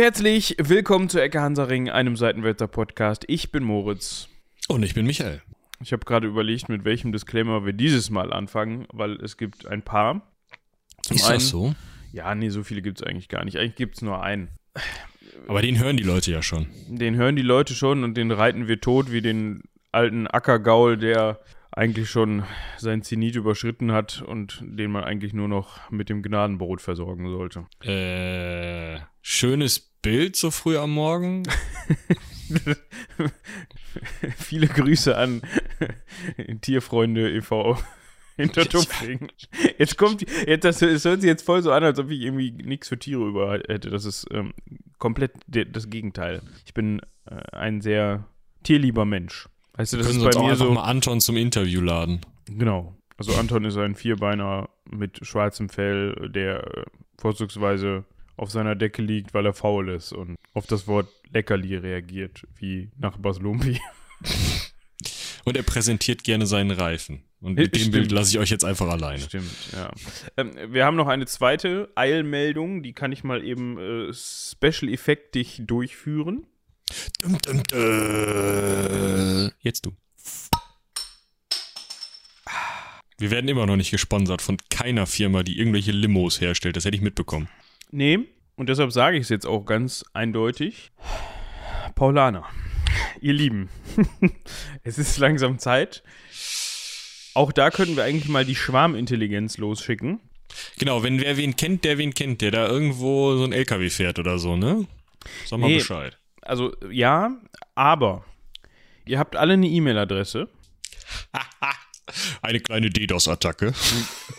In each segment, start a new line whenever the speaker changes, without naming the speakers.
herzlich willkommen zu Ecke Hansaring, einem Seitenwälzer Podcast. Ich bin Moritz.
Und ich bin Michael.
Ich habe gerade überlegt, mit welchem Disclaimer wir dieses Mal anfangen, weil es gibt ein paar.
Zum Ist einen, das so?
Ja, nee, so viele gibt es eigentlich gar nicht. Eigentlich gibt es nur einen.
Aber den hören die Leute ja schon.
Den hören die Leute schon und den reiten wir tot wie den alten Ackergaul, der eigentlich schon sein Zenit überschritten hat und den man eigentlich nur noch mit dem Gnadenbrot versorgen sollte.
Äh, schönes Bild so früh am Morgen.
Viele Grüße an Tierfreunde e.V. hinter Tupfing. Jetzt kommt, jetzt, das, das hört sich jetzt voll so an, als ob ich irgendwie nichts für Tiere über hätte. Das ist ähm, komplett das Gegenteil. Ich bin äh, ein sehr tierlieber Mensch.
Weißt du, das ist bei mir so. mal Anton zum Interview laden.
Genau. Also Anton ist ein Vierbeiner mit schwarzem Fell, der äh, vorzugsweise auf seiner Decke liegt, weil er faul ist und auf das Wort Leckerli reagiert, wie nach Baslumpi.
Und er präsentiert gerne seinen Reifen. Und mit Stimmt. dem Bild lasse ich euch jetzt einfach alleine.
Stimmt, ja. Ähm, wir haben noch eine zweite Eilmeldung, die kann ich mal eben äh, special effektig durchführen. Dum, dum,
dum. Jetzt du. Wir werden immer noch nicht gesponsert von keiner Firma, die irgendwelche Limos herstellt. Das hätte ich mitbekommen.
Nee, und deshalb sage ich es jetzt auch ganz eindeutig. Paulaner, ihr Lieben, es ist langsam Zeit. Auch da könnten wir eigentlich mal die Schwarmintelligenz losschicken.
Genau, wenn wer wen kennt, der wen kennt, der da irgendwo so ein LKW fährt oder so, ne? Sag mal nee, Bescheid
also ja, aber ihr habt alle eine E-Mail-Adresse.
eine kleine DDoS-Attacke.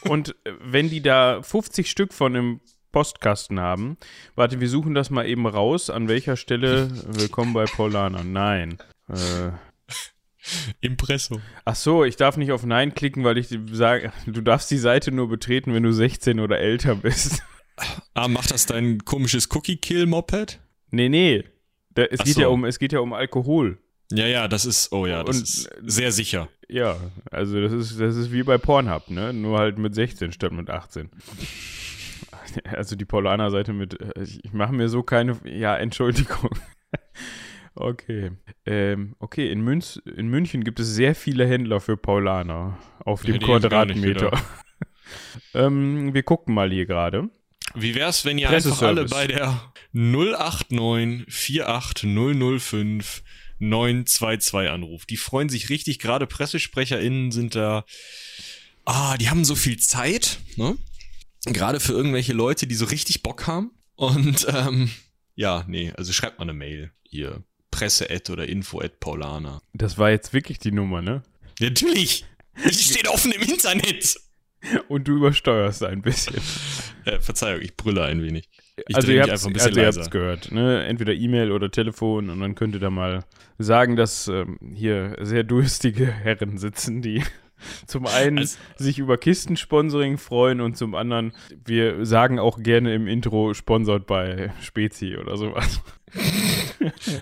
Und wenn die da 50 Stück von im Postkasten haben, warte, wir suchen das mal eben raus. An welcher Stelle? Willkommen bei Paulana. Nein. Äh,
Impresso.
Ach so, ich darf nicht auf Nein klicken, weil ich sage, du darfst die Seite nur betreten, wenn du 16 oder älter bist.
Ah, macht das dein komisches Cookie-Kill-Moped?
Nee, nee. Da, es, geht so. ja um, es geht ja um Alkohol.
Ja, ja, das ist, oh ja, das und, ist sehr sicher.
Ja, also das ist, das ist wie bei Pornhub, ne? Nur halt mit 16 statt mit 18. Also die Paulaner-Seite mit, ich mache mir so keine, ja, Entschuldigung. Okay. Ähm, okay, in, Münz, in München gibt es sehr viele Händler für Paulaner auf dem Quadratmeter. ähm, wir gucken mal hier gerade.
Wie wär's, wenn ihr einfach alle bei der 089 48005 922 anruft? Die freuen sich richtig, gerade PressesprecherInnen sind da. Ah, die haben so viel Zeit, ne? Gerade für irgendwelche Leute, die so richtig Bock haben. Und ähm, ja, nee, also schreibt mal eine Mail hier. Presse oder info Paulana.
Das war jetzt wirklich die Nummer, ne?
Natürlich! Die steht offen im Internet!
Und du übersteuerst ein bisschen.
Äh, Verzeihung, ich brülle ein wenig. Ich
also ihr habt es also gehört, ne? Entweder E-Mail oder Telefon und dann könnt ihr da mal sagen, dass ähm, hier sehr durstige Herren sitzen, die zum einen also, sich über Kistensponsoring freuen und zum anderen, wir sagen auch gerne im Intro sponsert bei Spezi oder sowas.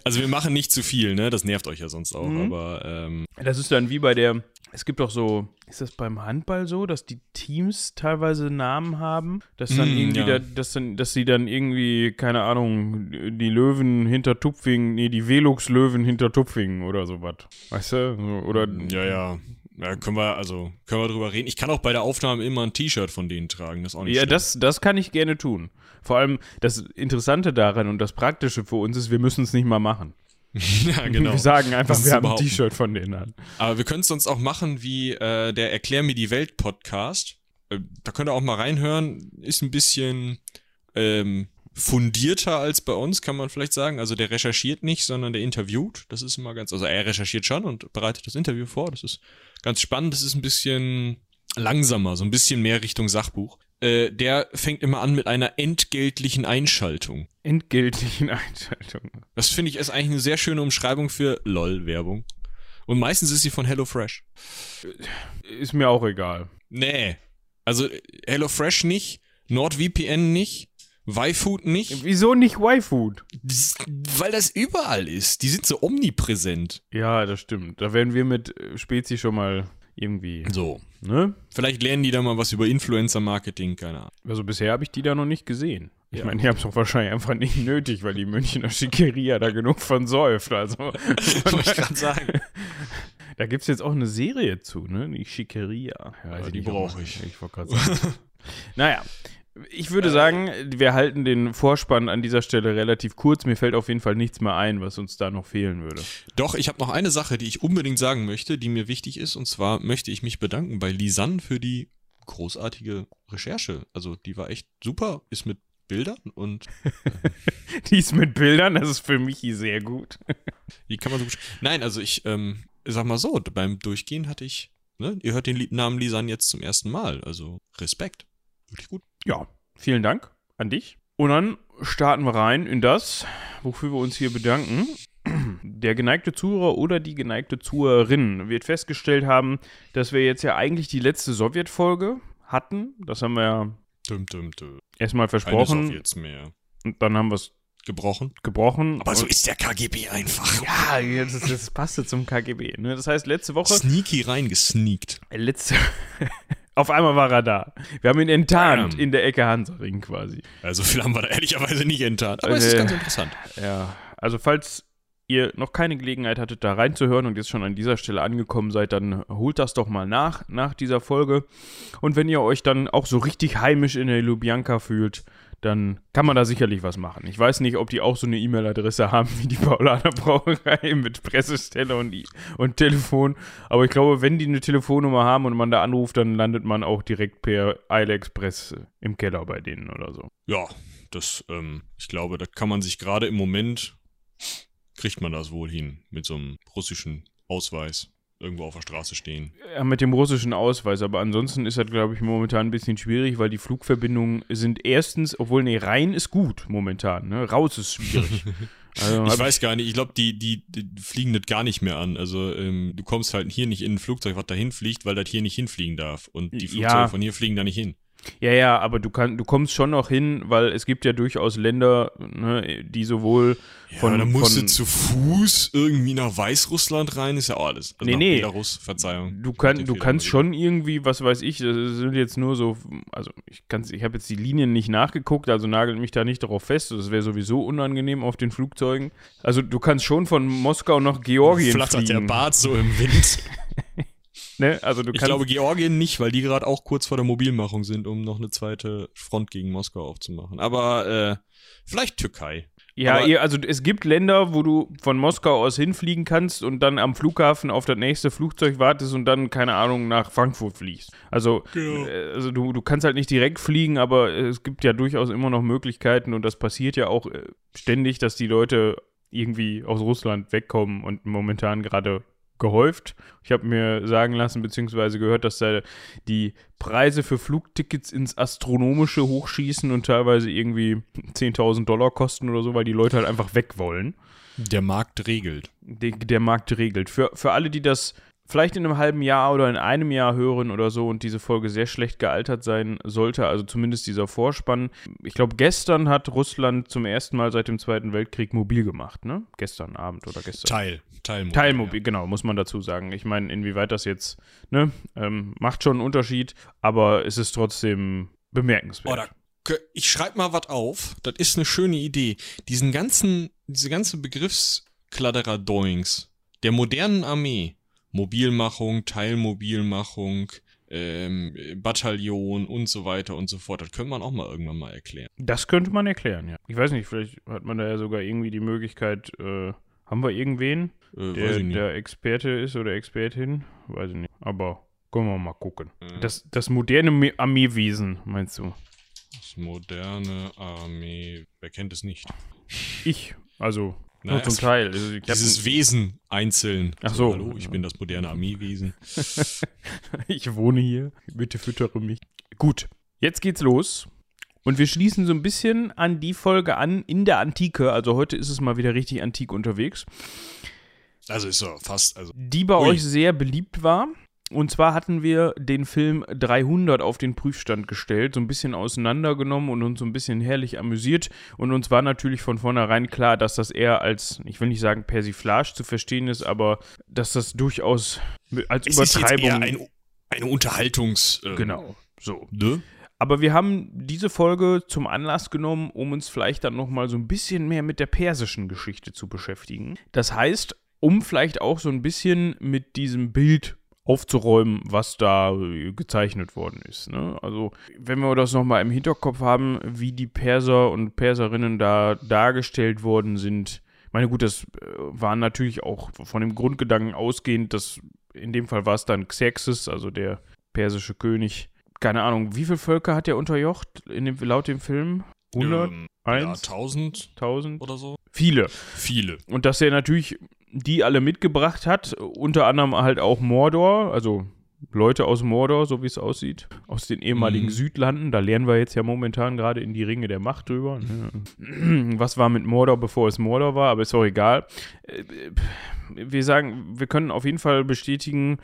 Also wir machen nicht zu viel, ne? Das nervt euch ja sonst auch, mhm. aber ähm
Das ist dann wie bei der es gibt doch so, ist das beim Handball so, dass die Teams teilweise Namen haben, dass dann mm, irgendwie, ja. der, dass, dann, dass sie dann irgendwie, keine Ahnung, die Löwen hinter Tupfing, nee, die Velux-Löwen hinter Tupfing oder sowas. Weißt du? Oder.
Ja, ja. Ja, können wir, also, können wir drüber reden. Ich kann auch bei der Aufnahme immer ein T-Shirt von denen tragen, das ist auch nicht
Ja, das, das kann ich gerne tun. Vor allem das Interessante daran und das Praktische für uns ist, wir müssen es nicht mal machen.
ja, genau.
Wir sagen einfach, wir haben ein T-Shirt von denen an.
Aber wir können es uns auch machen wie äh, der Erklär mir die Welt Podcast. Äh, da könnt ihr auch mal reinhören. Ist ein bisschen ähm, fundierter als bei uns, kann man vielleicht sagen. Also der recherchiert nicht, sondern der interviewt. Das ist immer ganz, also er recherchiert schon und bereitet das Interview vor. Das ist ganz spannend. Das ist ein bisschen langsamer, so ein bisschen mehr Richtung Sachbuch. Äh, der fängt immer an mit einer entgeltlichen Einschaltung.
Entgeltlichen Einschaltung.
Das finde ich ist eigentlich eine sehr schöne Umschreibung für LOL-Werbung. Und meistens ist sie von HelloFresh.
Ist mir auch egal.
Nee. Also HelloFresh nicht, NordVPN nicht, Y-Food nicht.
Wieso nicht Y-Food?
Weil das überall ist. Die sind so omnipräsent.
Ja, das stimmt. Da werden wir mit Spezi schon mal irgendwie.
So. Ne? Vielleicht lernen die da mal was über Influencer-Marketing, keine Ahnung.
Also bisher habe ich die da noch nicht gesehen. Ich
Ja.
meine, die haben es doch wahrscheinlich einfach nicht nötig, weil die Münchner Schickeria da genug von säuft. Also,
Wollte ich gerade sagen.
da gibt es jetzt auch eine Serie zu, ne? Die Schickeria. Ja,
Ja, die
nicht, ob
brauch
man-
ich.
Ich wollte gerade sagen. naja. Ich würde sagen, wir halten den Vorspann an dieser Stelle relativ kurz. Mir fällt auf jeden Fall nichts mehr ein, was uns da noch fehlen würde.
Doch, ich habe noch eine Sache, die ich unbedingt sagen möchte, die mir wichtig ist. Und zwar möchte ich mich bedanken bei Lisanne für die großartige Recherche. Also die war echt super, ist mit Bildern und
Dies mit Bildern, das ist für mich sehr gut.
die kann man so Nein, also ich ähm, sag mal so, beim Durchgehen hatte ich, ne, ihr hört den Namen Lisanne jetzt zum ersten Mal. Also Respekt. Wirklich gut.
Ja, vielen Dank an dich. Und dann starten wir rein in das, wofür wir uns hier bedanken. Der geneigte Zuhörer oder die geneigte Zuhörerin wird festgestellt haben, dass wir jetzt ja eigentlich die letzte Sowjetfolge hatten. Das haben wir ja
Dum, dum, dum.
erstmal versprochen.
Sowjets mehr.
Und dann haben wir es
Gebrochen.
gebrochen.
Aber so ist der KGB einfach.
ja, das, das passte zum KGB. Ne? Das heißt, letzte Woche
Sneaky reingesneakt.
Letzte. Auf einmal war er da. Wir haben ihn enttarnt
Bam.
in der Ecke Hansaring quasi.
Also viel haben wir da ehrlicherweise nicht enttarnt. Aber es ist
Äh,
ganz interessant.
Ja, also falls ihr noch keine Gelegenheit hattet, da reinzuhören und jetzt schon an dieser Stelle angekommen seid, dann holt das doch mal nach, nach dieser Folge. Und wenn ihr euch dann auch so richtig heimisch in der Lubjanka fühlt, dann kann man da sicherlich was machen. Ich weiß nicht, ob die auch so eine E-Mail-Adresse haben wie die Paulaner Brauerei mit Pressestelle und, und Telefon. Aber ich glaube, wenn die eine Telefonnummer haben und man da anruft, dann landet man auch direkt per Eile Express im Keller bei denen oder so.
Ja, das, ähm, ich glaube, da kann man sich gerade im Moment, kriegt man das wohl hin, mit so einem russischen Ausweis irgendwo auf der Straße stehen.
Ja, mit dem russischen Ausweis, aber ansonsten ist das, glaube ich, momentan ein bisschen schwierig, weil die Flugverbindungen sind erstens, obwohl, nee, rein ist gut momentan, ne? Raus ist schwierig. Also,
Ich weiß gar nicht, ich glaube, die, die, die fliegen das gar nicht mehr an. Also, ähm, du kommst halt hier nicht in ein Flugzeug, was dahin fliegt, weil das hier nicht hinfliegen darf. Und die
Ja.
Flugzeuge von hier fliegen da nicht hin.
Ja, ja, aber du, kann, du kommst schon noch hin, weil es gibt ja durchaus Länder, ne, die sowohl von,
ja, dann musst
von
du zu Fuß irgendwie nach Weißrussland rein, ist ja auch alles. Also
Nee, nee.
Belarus, Verzeihung.
Du, kann, du kannst schon irgendwie, was weiß ich, das sind jetzt nur so, also ich kann's, ich habe jetzt die Linien nicht nachgeguckt, also nagelt mich da nicht darauf fest, das wäre sowieso unangenehm auf den Flugzeugen. Also du kannst schon von Moskau nach Georgien
Flattert der
fliegen.
Bart so im Wind.
Ne? Also du
Ich glaube Georgien nicht, weil die gerade auch kurz vor der Mobilmachung sind, um noch eine zweite Front gegen Moskau aufzumachen. Aber äh, vielleicht Türkei.
Ja, ihr- also es gibt Länder, wo du von Moskau aus hinfliegen kannst und dann am Flughafen auf das nächste Flugzeug wartest und dann, keine Ahnung, nach Frankfurt fliegst. Also,
Genau.
also du, du kannst halt nicht direkt fliegen, aber es gibt ja durchaus immer noch Möglichkeiten und das passiert ja auch äh, ständig, dass die Leute irgendwie aus Russland wegkommen und momentan gerade gehäuft. Ich habe mir sagen lassen, beziehungsweise gehört, dass da die Preise für Flugtickets ins Astronomische hochschießen und teilweise irgendwie 10.000 Dollar kosten oder so, weil die Leute halt einfach weg wollen.
Der Markt regelt.
Der, der Markt regelt. Für, für alle, die das vielleicht in einem halben Jahr oder in einem Jahr hören oder so und diese Folge sehr schlecht gealtert sein sollte, also zumindest dieser Vorspann. Ich glaube, gestern hat Russland zum ersten Mal seit dem Zweiten Weltkrieg mobil gemacht, ne? Gestern Abend oder gestern.
Teil. Teilmobil.
Teilmobil, genau, muss man dazu sagen. Ich meine, inwieweit das jetzt, ne, ähm, macht schon einen Unterschied, aber es ist trotzdem bemerkenswert.
Oder ich schreibe mal was auf. Das ist eine schöne Idee. Diesen ganzen, diese ganze Begriffskladderadoings der modernen Armee, Mobilmachung, Teilmobilmachung, ähm, Bataillon und so weiter und so fort, das könnte man auch mal irgendwann mal erklären.
Das könnte man erklären, ja. Ich weiß nicht, vielleicht hat man da ja sogar irgendwie die Möglichkeit, äh, haben wir irgendwen,
Äh,
der, der Experte ist oder Expertin? Weiß ich nicht. Aber können wir mal gucken.
Äh.
Das, das moderne Me- Armeewesen, meinst du?
Das moderne Armee, wer kennt es nicht?
Ich, also
Na,
nur zum Teil. Also
Dieses Wesen einzeln.
Ach so.
Hallo, ich bin das moderne Armeewesen.
Ich wohne hier. Bitte füttere mich. Gut, jetzt geht's los. Und wir schließen so ein bisschen an die Folge an in der Antike. Also heute ist es mal wieder richtig antik unterwegs.
Also ist so fast, also
Die bei
Ui.
euch sehr beliebt war. Und zwar hatten wir den Film 300 auf den Prüfstand gestellt, so ein bisschen auseinandergenommen und uns so ein bisschen herrlich amüsiert. Und uns war natürlich von vornherein klar, dass das eher als, ich will nicht sagen Persiflage zu verstehen ist, aber dass das durchaus als
es
Übertreibung.
ein, eine Unterhaltungs... ähm,
genau, so.
Ne?
Aber wir haben diese Folge zum Anlass genommen, um uns vielleicht dann nochmal so ein bisschen mehr mit der persischen Geschichte zu beschäftigen. Das heißt, um vielleicht auch so ein bisschen mit diesem Bild aufzuräumen, was da äh, gezeichnet worden ist. Ne? Also, wenn wir das nochmal im Hinterkopf haben, wie die Perser und Perserinnen da dargestellt worden sind. Meine, gut, das äh, war natürlich auch von dem Grundgedanken ausgehend, dass in dem Fall war es dann Xerxes, also der persische König. Keine Ahnung, wie viele Völker hat er unterjocht in dem, laut dem Film? 100?
Ähm,
Eins?
Ja, 1000
1000?
oder so.
Viele.
Viele.
Und dass er natürlich die alle mitgebracht hat, unter anderem halt auch Mordor, also Leute aus Mordor, so wie es aussieht, aus den ehemaligen
Mhm.
Südlanden. Da lernen wir jetzt ja momentan gerade in die Ringe der Macht drüber. ne? Was war mit Mordor, bevor es Mordor war, aber ist auch egal. Äh, Wir sagen, wir können auf jeden Fall bestätigen,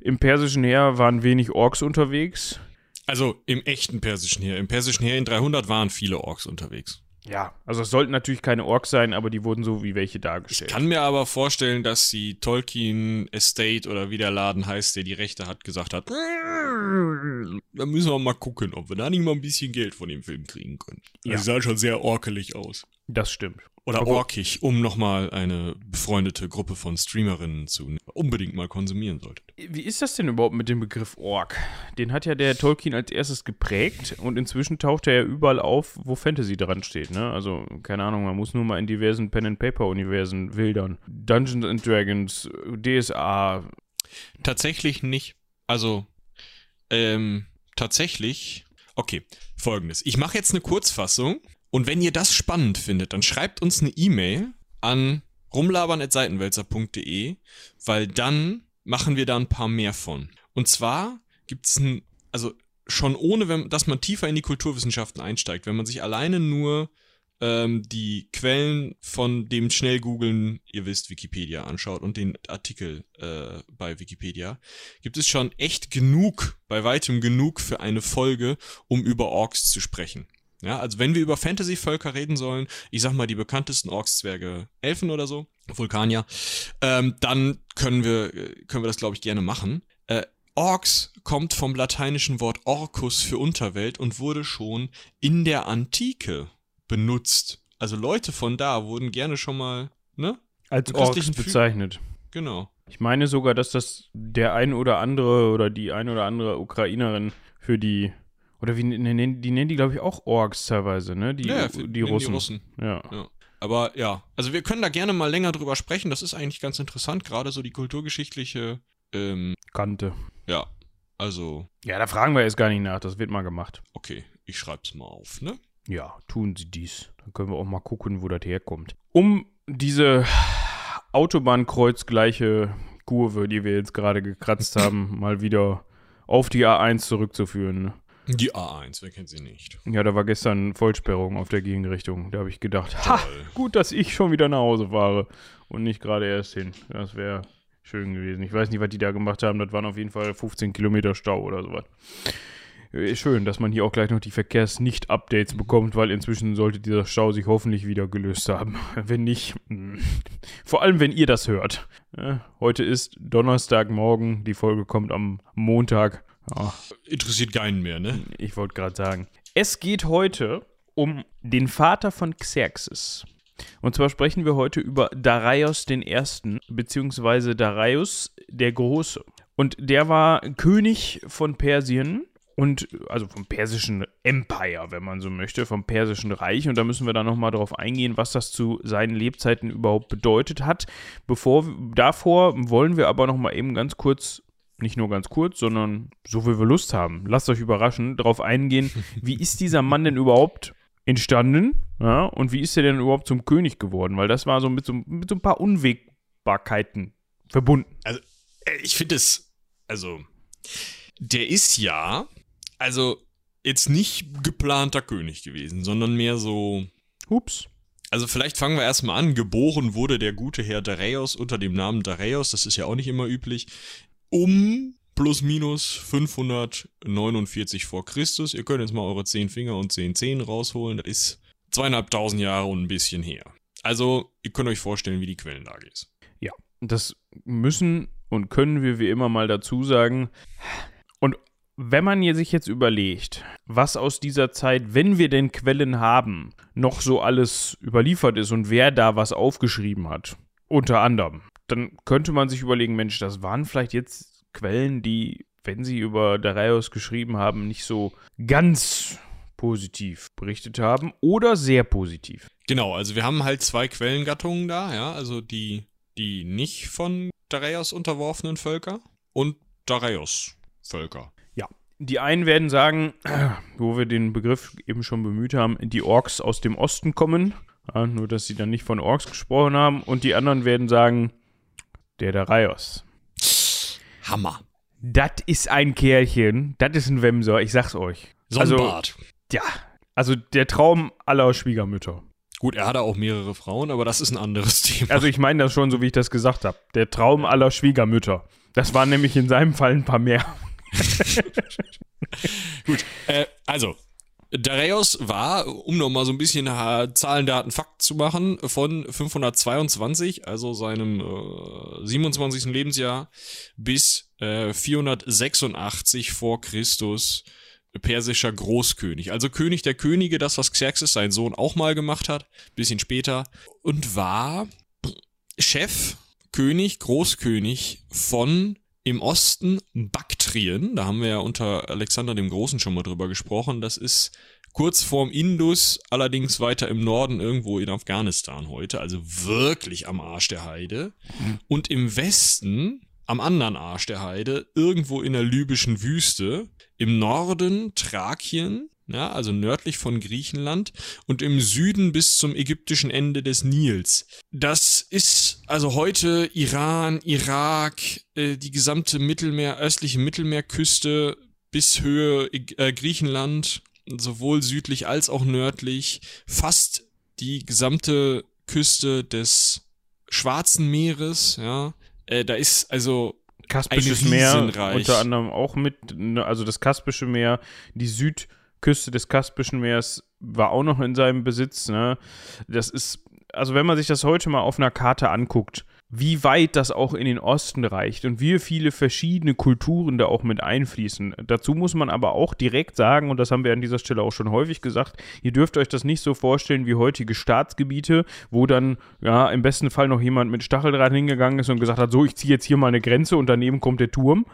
im persischen Heer waren wenig Orks unterwegs.
Also im echten persischen Heer. Im persischen Heer in 300 waren viele Orks unterwegs.
Ja, also es sollten natürlich keine Orks sein, aber die wurden so wie welche
Ich
dargestellt.
kann mir aber vorstellen, dass die Tolkien Estate oder wie der Laden heißt, der die Rechte hat, gesagt hat, da müssen wir mal gucken, ob wir da nicht mal ein bisschen Geld von dem Film kriegen können.
Ja.
Das sah schon sehr orkelig aus.
Das stimmt.
Oder
Aber-
orkig, um nochmal eine befreundete Gruppe von Streamerinnen zu unbedingt mal konsumieren solltet.
Wie ist das denn überhaupt mit dem Begriff Ork? Den hat ja der Tolkien als erstes geprägt und inzwischen taucht er ja überall auf, wo Fantasy dran steht. Ne? Also, keine Ahnung, man muss nur mal in diversen Pen-and-Paper-Universen wildern. Dungeons and Dragons, DSA.
Tatsächlich nicht. Also, ähm, tatsächlich. Okay, folgendes. Ich mache jetzt eine Kurzfassung und wenn ihr das spannend findet, dann schreibt uns eine E-Mail an rumlabern.seitenwälzer.de, weil dann machen wir da ein paar mehr von. Und zwar gibt's ein, also schon ohne, wenn, dass man tiefer in die Kulturwissenschaften einsteigt, wenn man sich alleine nur ähm, die Quellen von dem schnell googeln, ihr wisst, Wikipedia anschaut und den Artikel äh, bei Wikipedia, gibt es schon echt genug, bei weitem genug für eine Folge, um über Orks zu sprechen. Ja, also wenn wir über Fantasy-Völker reden sollen, ich sag mal die bekanntesten Orks, Zwerge, Elfen oder so, Vulkanier, ähm, dann können wir, äh, können wir das, glaube ich, gerne machen. Äh, Orks kommt vom lateinischen Wort Orcus für Unterwelt und wurde schon in der Antike benutzt. Also Leute von da wurden gerne schon mal, ne?
Als Orks bezeichnet.
Genau.
Ich meine sogar, dass das der ein oder andere oder die ein oder andere Ukrainerin für die. Oder wie nennen die nennen die, glaube ich, auch Orks teilweise, ne? Die,
ja,
die,
für- nennen
Russen. Ja.
Ja. Aber ja, also wir können da gerne mal länger drüber sprechen. Das ist eigentlich ganz interessant, gerade so die kulturgeschichtliche, ähm,
Kante.
ja, also,
Ja, da fragen wir jetzt gar nicht nach, das wird mal gemacht.
okay, ich schreib's mal auf, ne?
Ja, tun Sie dies. Dann können wir auch mal gucken, wo das herkommt. Um diese Autobahnkreuzgleiche Kurve, die wir jetzt gerade gekratzt haben, mal wieder auf die A1 zurückzuführen.
Die A1, wer kennt sie nicht?
Ja, da war gestern Vollsperrung auf der Gegenrichtung. Da habe ich gedacht, ha, gut, dass ich schon wieder nach Hause fahre und nicht gerade erst hin. Das wäre schön gewesen. Ich weiß nicht, was die da gemacht haben. Das waren auf jeden Fall 15 Kilometer Stau oder sowas. Äh, Schön, dass man hier auch gleich noch die Verkehrs-Nicht-Updates bekommt, weil inzwischen sollte dieser Stau sich hoffentlich wieder gelöst haben. Wenn nicht, mh. vor allem wenn ihr das hört. Ja, heute ist Donnerstagmorgen, die Folge kommt am Montag. Ja,
Interessiert keinen mehr, ne?
ich wollte gerade sagen. Es geht heute um den Vater von Xerxes. Und zwar sprechen wir heute über Darius I., beziehungsweise Darius der Große. Und der war König von Persien und also vom persischen Empire, wenn man so möchte, vom persischen Reich. Und da müssen wir dann nochmal darauf eingehen, was das zu seinen Lebzeiten überhaupt bedeutet hat. Bevor davor wollen wir aber nochmal eben ganz kurz nicht nur ganz kurz, sondern so wie wir Lust haben. Lasst euch überraschen, darauf eingehen, wie ist dieser Mann denn überhaupt entstanden? Ja, und wie ist er denn überhaupt zum König geworden? Weil das war so mit so, mit so ein paar Unwägbarkeiten verbunden.
Äh, Ich finde es, also, der ist ja, also, jetzt nicht geplanter König gewesen, sondern mehr so,
Ups.
Also vielleicht fangen wir erstmal an. Geboren wurde der gute Herr Dareios unter dem Namen Dareios, das ist ja auch nicht immer üblich, um plus minus 549 vor Christus. Ihr könnt jetzt mal eure 10 Finger und 10 Zehen rausholen. Das ist zweieinhalbtausend Jahre und ein bisschen her. Also, ihr könnt euch vorstellen, wie die Quellenlage ist.
Das müssen und können wir wie immer mal dazu sagen. Und wenn man sich jetzt überlegt, was aus dieser Zeit, wenn wir denn Quellen haben, noch so alles überliefert ist und wer da was aufgeschrieben hat, unter anderem, dann könnte man sich überlegen, Mensch, das waren vielleicht jetzt Quellen, die, wenn sie über Darius geschrieben haben, nicht so ganz positiv berichtet haben oder sehr positiv.
Genau, also wir haben halt zwei Quellengattungen da, ja, also die, die nicht von Dareios unterworfenen Völker und Dareios Völker.
Ja, die einen werden sagen, wo wir den Begriff eben schon bemüht haben, die Orks aus dem Osten kommen, ja, nur dass sie dann nicht von Orks gesprochen haben, und die anderen werden sagen, der Dareios.
Hammer.
Das ist ein Kerlchen, das ist ein Wemser, ich sag's euch.
Sonnenbart.
Also, ja, also der Traum aller Schwiegermütter.
Gut, er hatte auch mehrere Frauen, aber das ist ein anderes Thema.
Also ich meine das schon so, wie ich das gesagt habe. Der Traum aller Schwiegermütter. Das waren nämlich in seinem Fall ein paar mehr.
Gut, äh, also Dareios war, um nochmal so ein bisschen äh, Zahlen, Daten, Fakt zu machen, von 522, also seinem äh, 27. Lebensjahr, bis äh, 486 vor Christus persischer Großkönig. Also König der Könige, das, was Xerxes, sein Sohn, auch mal gemacht hat, bisschen später, und war Chef, König, Großkönig von im Osten Baktrien, da haben wir ja unter Alexander dem Großen schon mal drüber gesprochen, das ist kurz vorm Indus, allerdings weiter im Norden irgendwo in Afghanistan heute, also wirklich am Arsch der Heide. Und im Westen, am anderen Arsch der Heide, irgendwo in der libyschen Wüste, im Norden Thrakien, ja, also nördlich von Griechenland und im Süden bis zum ägyptischen Ende des Nils. Das ist also heute Iran, Irak, äh, die gesamte Mittelmeer, östliche Mittelmeerküste bis Höhe äh, Griechenland, sowohl südlich als auch nördlich, fast die gesamte Küste des Schwarzen Meeres, ja. Äh, da ist also
Kaspisches Meer unter anderem auch mit, ne, also das Kaspische Meer, die Südküste des Kaspischen Meers war auch noch in seinem Besitz. Ne? Das ist, also wenn man sich das heute mal auf einer Karte anguckt, wie weit das auch in den Osten reicht und wie viele verschiedene Kulturen da auch mit einfließen. Dazu muss man aber auch direkt sagen, und das haben wir an dieser Stelle auch schon häufig gesagt, ihr dürft euch das nicht so vorstellen wie heutige Staatsgebiete, wo dann ja im besten Fall noch jemand mit Stacheldraht hingegangen ist und gesagt hat, so, ich ziehe jetzt hier mal eine Grenze und daneben kommt der Turm.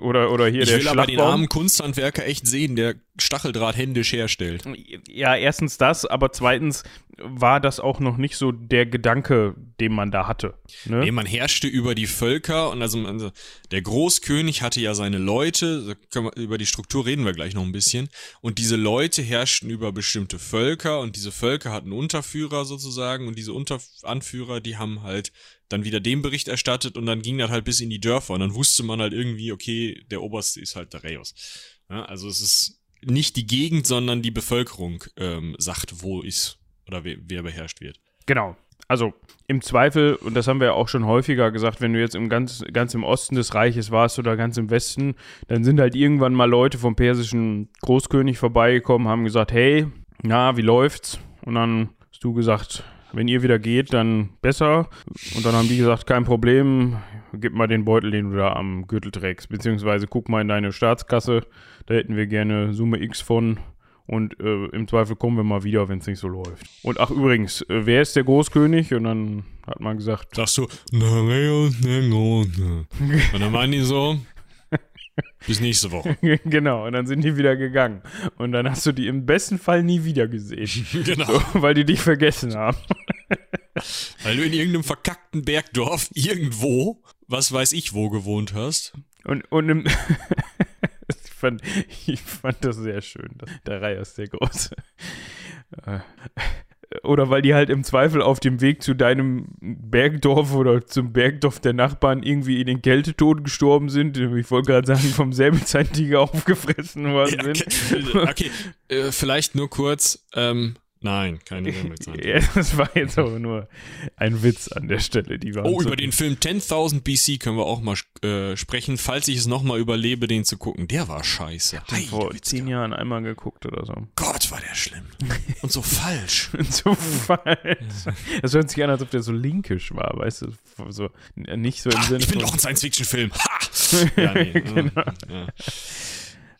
Oder, oder hier
ich
der
will aber den armen Kunsthandwerker echt sehen, der Stacheldraht händisch herstellt.
Ja, erstens das, aber zweitens war das auch noch nicht so der Gedanke, den man da hatte.
Ne? Nee, man herrschte über die Völker und also, also der Großkönig hatte ja seine Leute, wir, über die Struktur reden wir gleich noch ein bisschen, und diese Leute herrschten über bestimmte Völker und diese Völker hatten Unterführer sozusagen und diese Unteranführer, die haben halt dann wieder den Bericht erstattet und dann ging das halt bis in die Dörfer und dann wusste man halt irgendwie, okay, der Oberste ist halt der Reus. Ja, also es ist nicht die Gegend, sondern die Bevölkerung ähm, sagt, wo ist oder wer, beherrscht wird.
Genau. Also im Zweifel, und das haben wir ja auch schon häufiger gesagt, wenn du jetzt im ganz, ganz im Osten des Reiches warst oder ganz im Westen, dann sind halt irgendwann mal Leute vom persischen Großkönig vorbeigekommen, haben gesagt, hey, na, wie läuft's? Und dann hast du gesagt, wenn ihr wieder geht, dann besser. Und dann haben die gesagt, kein Problem, gib mal den Beutel, den du da am Gürtel trägst. Beziehungsweise guck mal in deine Staatskasse, da hätten wir gerne Summe X von. Und äh, im Zweifel kommen wir mal wieder, wenn es nicht so läuft. Und ach übrigens, äh, wer ist der Großkönig? Und dann hat man gesagt.
Sagst du, Und dann meinen die so, bis nächste Woche.
genau, und dann sind die wieder gegangen. Und dann hast du die im besten Fall nie wieder gesehen. genau. So, weil die dich vergessen haben.
weil du in irgendeinem verkackten Bergdorf irgendwo, was weiß ich wo, gewohnt hast.
Und, und im fand, ich fand das sehr schön. Der Reihe ist sehr groß. Äh, oder weil die halt im Zweifel auf dem Weg zu deinem Bergdorf oder zum Bergdorf der Nachbarn irgendwie in den Kältetod gestorben sind. Ich wollte gerade sagen, vom Säbelzahntiger aufgefressen worden sind.
okay, okay. Äh, vielleicht nur kurz. Ähm, Nein, keine
ja, das war jetzt aber nur ein Witz an der Stelle. Die
oh, über den Film 10.000 BC können wir auch mal äh, sprechen, falls ich es nochmal überlebe, den zu gucken. Der war scheiße.
Ich habe vor zehn Jahren einmal geguckt oder so.
Gott, war der schlimm. Und so falsch.
Und so falsch. Das hört sich an, als ob der so linkisch war, weißt du? So, nicht so im
ha,
Sinne
Ich bin doch ein Science-Fiction-Film. Ha! Ja, nee. genau. Ja.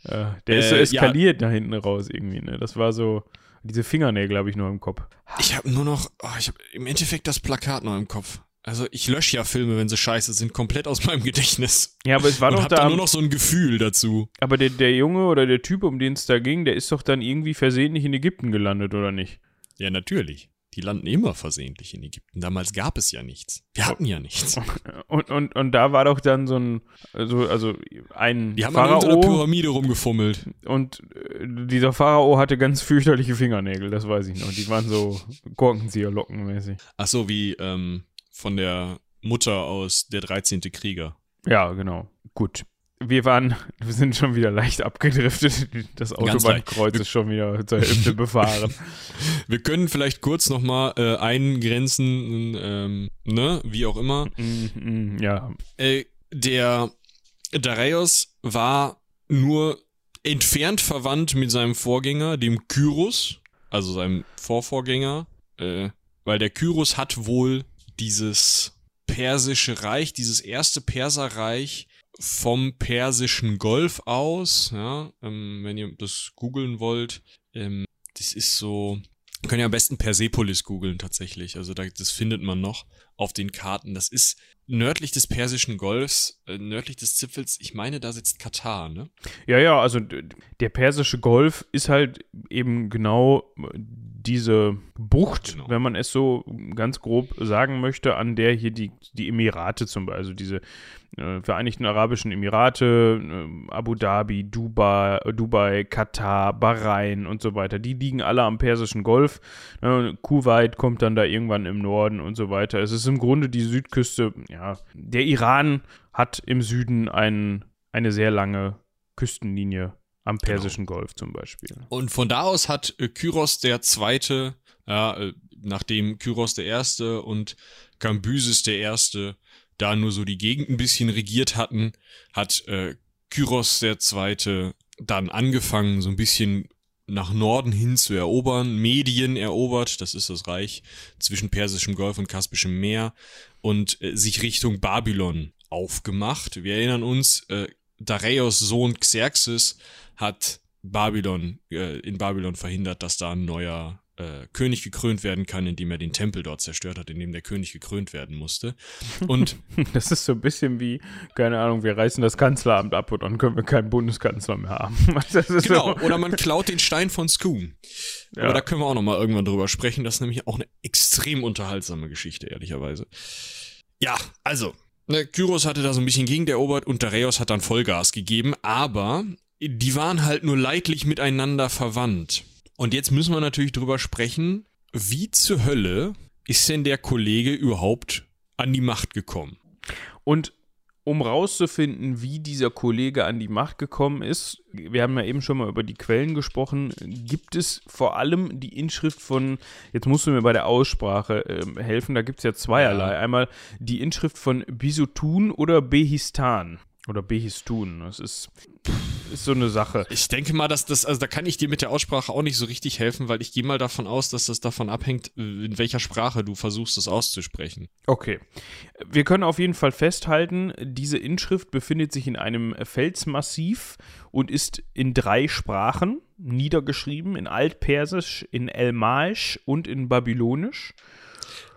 Ja, der ist so
Äh,
eskaliert nach hinten raus irgendwie, ne? Das war so, diese Fingernägel habe ich nur im Kopf.
Ich habe nur noch, oh, ich habe im Endeffekt das Plakat noch im Kopf. Also ich lösche ja Filme, wenn sie scheiße sind, komplett aus meinem Gedächtnis.
Ja, aber es war
und
doch da,
dann nur noch so ein Gefühl dazu.
aber der, der Junge oder der Typ, um den es da ging, der ist doch dann irgendwie versehentlich in Ägypten gelandet, oder nicht?
Ja, natürlich. Die landen immer versehentlich in Ägypten. Damals gab es ja nichts. Wir hatten ja nichts.
Und, und, und da war doch dann so ein, also, also ein
Die haben an irgendeiner
Pharao
Pyramide rumgefummelt.
und äh, dieser Pharao hatte ganz fürchterliche Fingernägel, das weiß ich noch. Die waren so Korkenzieher-Lockenmäßig.
Ach so, wie ähm, von der Mutter aus Der 13. Krieger.
Ja, genau. Gut. Wir waren, wir sind schon wieder leicht abgedriftet. Das. Autobahnkreuz ist schon wieder zur Hälfte befahren.
Wir können vielleicht kurz nochmal äh, eingrenzen, ähm, ne, wie auch immer.
Mm, mm, ja,
Äh, der Dareios war nur entfernt verwandt mit seinem Vorgänger, dem Kyros, also seinem Vorvorgänger, äh, weil der Kyros hat wohl dieses persische Reich, dieses erste Perserreich vom persischen Golf aus, ja, ähm, wenn ihr das googeln wollt, ähm, das ist so, könnt ihr am besten Persepolis googeln tatsächlich, also da, das findet man noch auf den Karten. Das ist nördlich des Persischen Golfs, äh, nördlich des Zipfels, ich meine, da sitzt Katar, ne?
ja, ja, also der persische Golf ist halt eben genau diese Bucht,
Genau.
wenn man es so ganz grob sagen möchte, an der hier die, die Emirate zum Beispiel, also diese äh, Vereinigten Arabischen Emirate, äh, Abu Dhabi, Dubai, Dubai, Katar, Bahrain und so weiter, die liegen alle am Persischen Golf. Ne, Kuwait kommt dann da irgendwann im Norden und so weiter. Es ist im Grunde die Südküste, ja. Der Iran hat im Süden ein, eine sehr lange Küstenlinie am Persischen Golf zum Beispiel.
Und von da aus hat äh, Kyros der Zweite, ja, nachdem Kyros der Erste und Kambyses der Erste da nur so die Gegend ein bisschen regiert hatten, hat äh, Kyros der Zweite dann angefangen, so ein bisschen nach Norden hin zu erobern, Medien erobert, das ist das Reich zwischen Persischem Golf und Kaspischem Meer, und äh, sich Richtung Babylon aufgemacht. Wir erinnern uns, äh, Dareios Sohn Xerxes hat Babylon, äh, in Babylon verhindert, dass da ein neuer äh, König gekrönt werden kann, indem er den Tempel dort zerstört hat, in dem der König gekrönt werden musste. Und
Das ist so ein bisschen wie, keine Ahnung, wir reißen das Kanzleramt ab und dann können wir keinen Bundeskanzler mehr haben.
Genau,
so,
oder man klaut den Stein von Skoon.
Ja.
Aber da können wir auch noch mal irgendwann drüber sprechen. Das ist nämlich auch eine extrem unterhaltsame Geschichte, ehrlicherweise. Ja, also, ne, Kyros hatte da so ein bisschen gegenerobert und Dareios hat dann Vollgas gegeben, aber die waren halt nur leidlich miteinander verwandt. Und jetzt müssen wir natürlich drüber sprechen, wie zur Hölle ist denn der Kollege überhaupt an die Macht gekommen?
Und um rauszufinden, wie dieser Kollege an die Macht gekommen ist, wir haben ja eben schon mal über die Quellen gesprochen, gibt es vor allem die Inschrift von, jetzt musst du mir bei der Aussprache ähm, helfen, da gibt es ja zweierlei. Einmal die Inschrift von Bisutun oder Behistan. Oder Behistun. Das ist, ist so eine Sache.
Ich denke mal, dass das, also da kann ich dir mit der Aussprache auch nicht so richtig helfen, weil ich gehe mal davon aus, dass das davon abhängt, äh, in welcher Sprache du versuchst, es auszusprechen.
Okay. Wir können auf jeden Fall festhalten, diese Inschrift befindet sich in einem Felsmassiv und ist in drei Sprachen niedergeschrieben, in Altpersisch, in Elmaisch und in Babylonisch.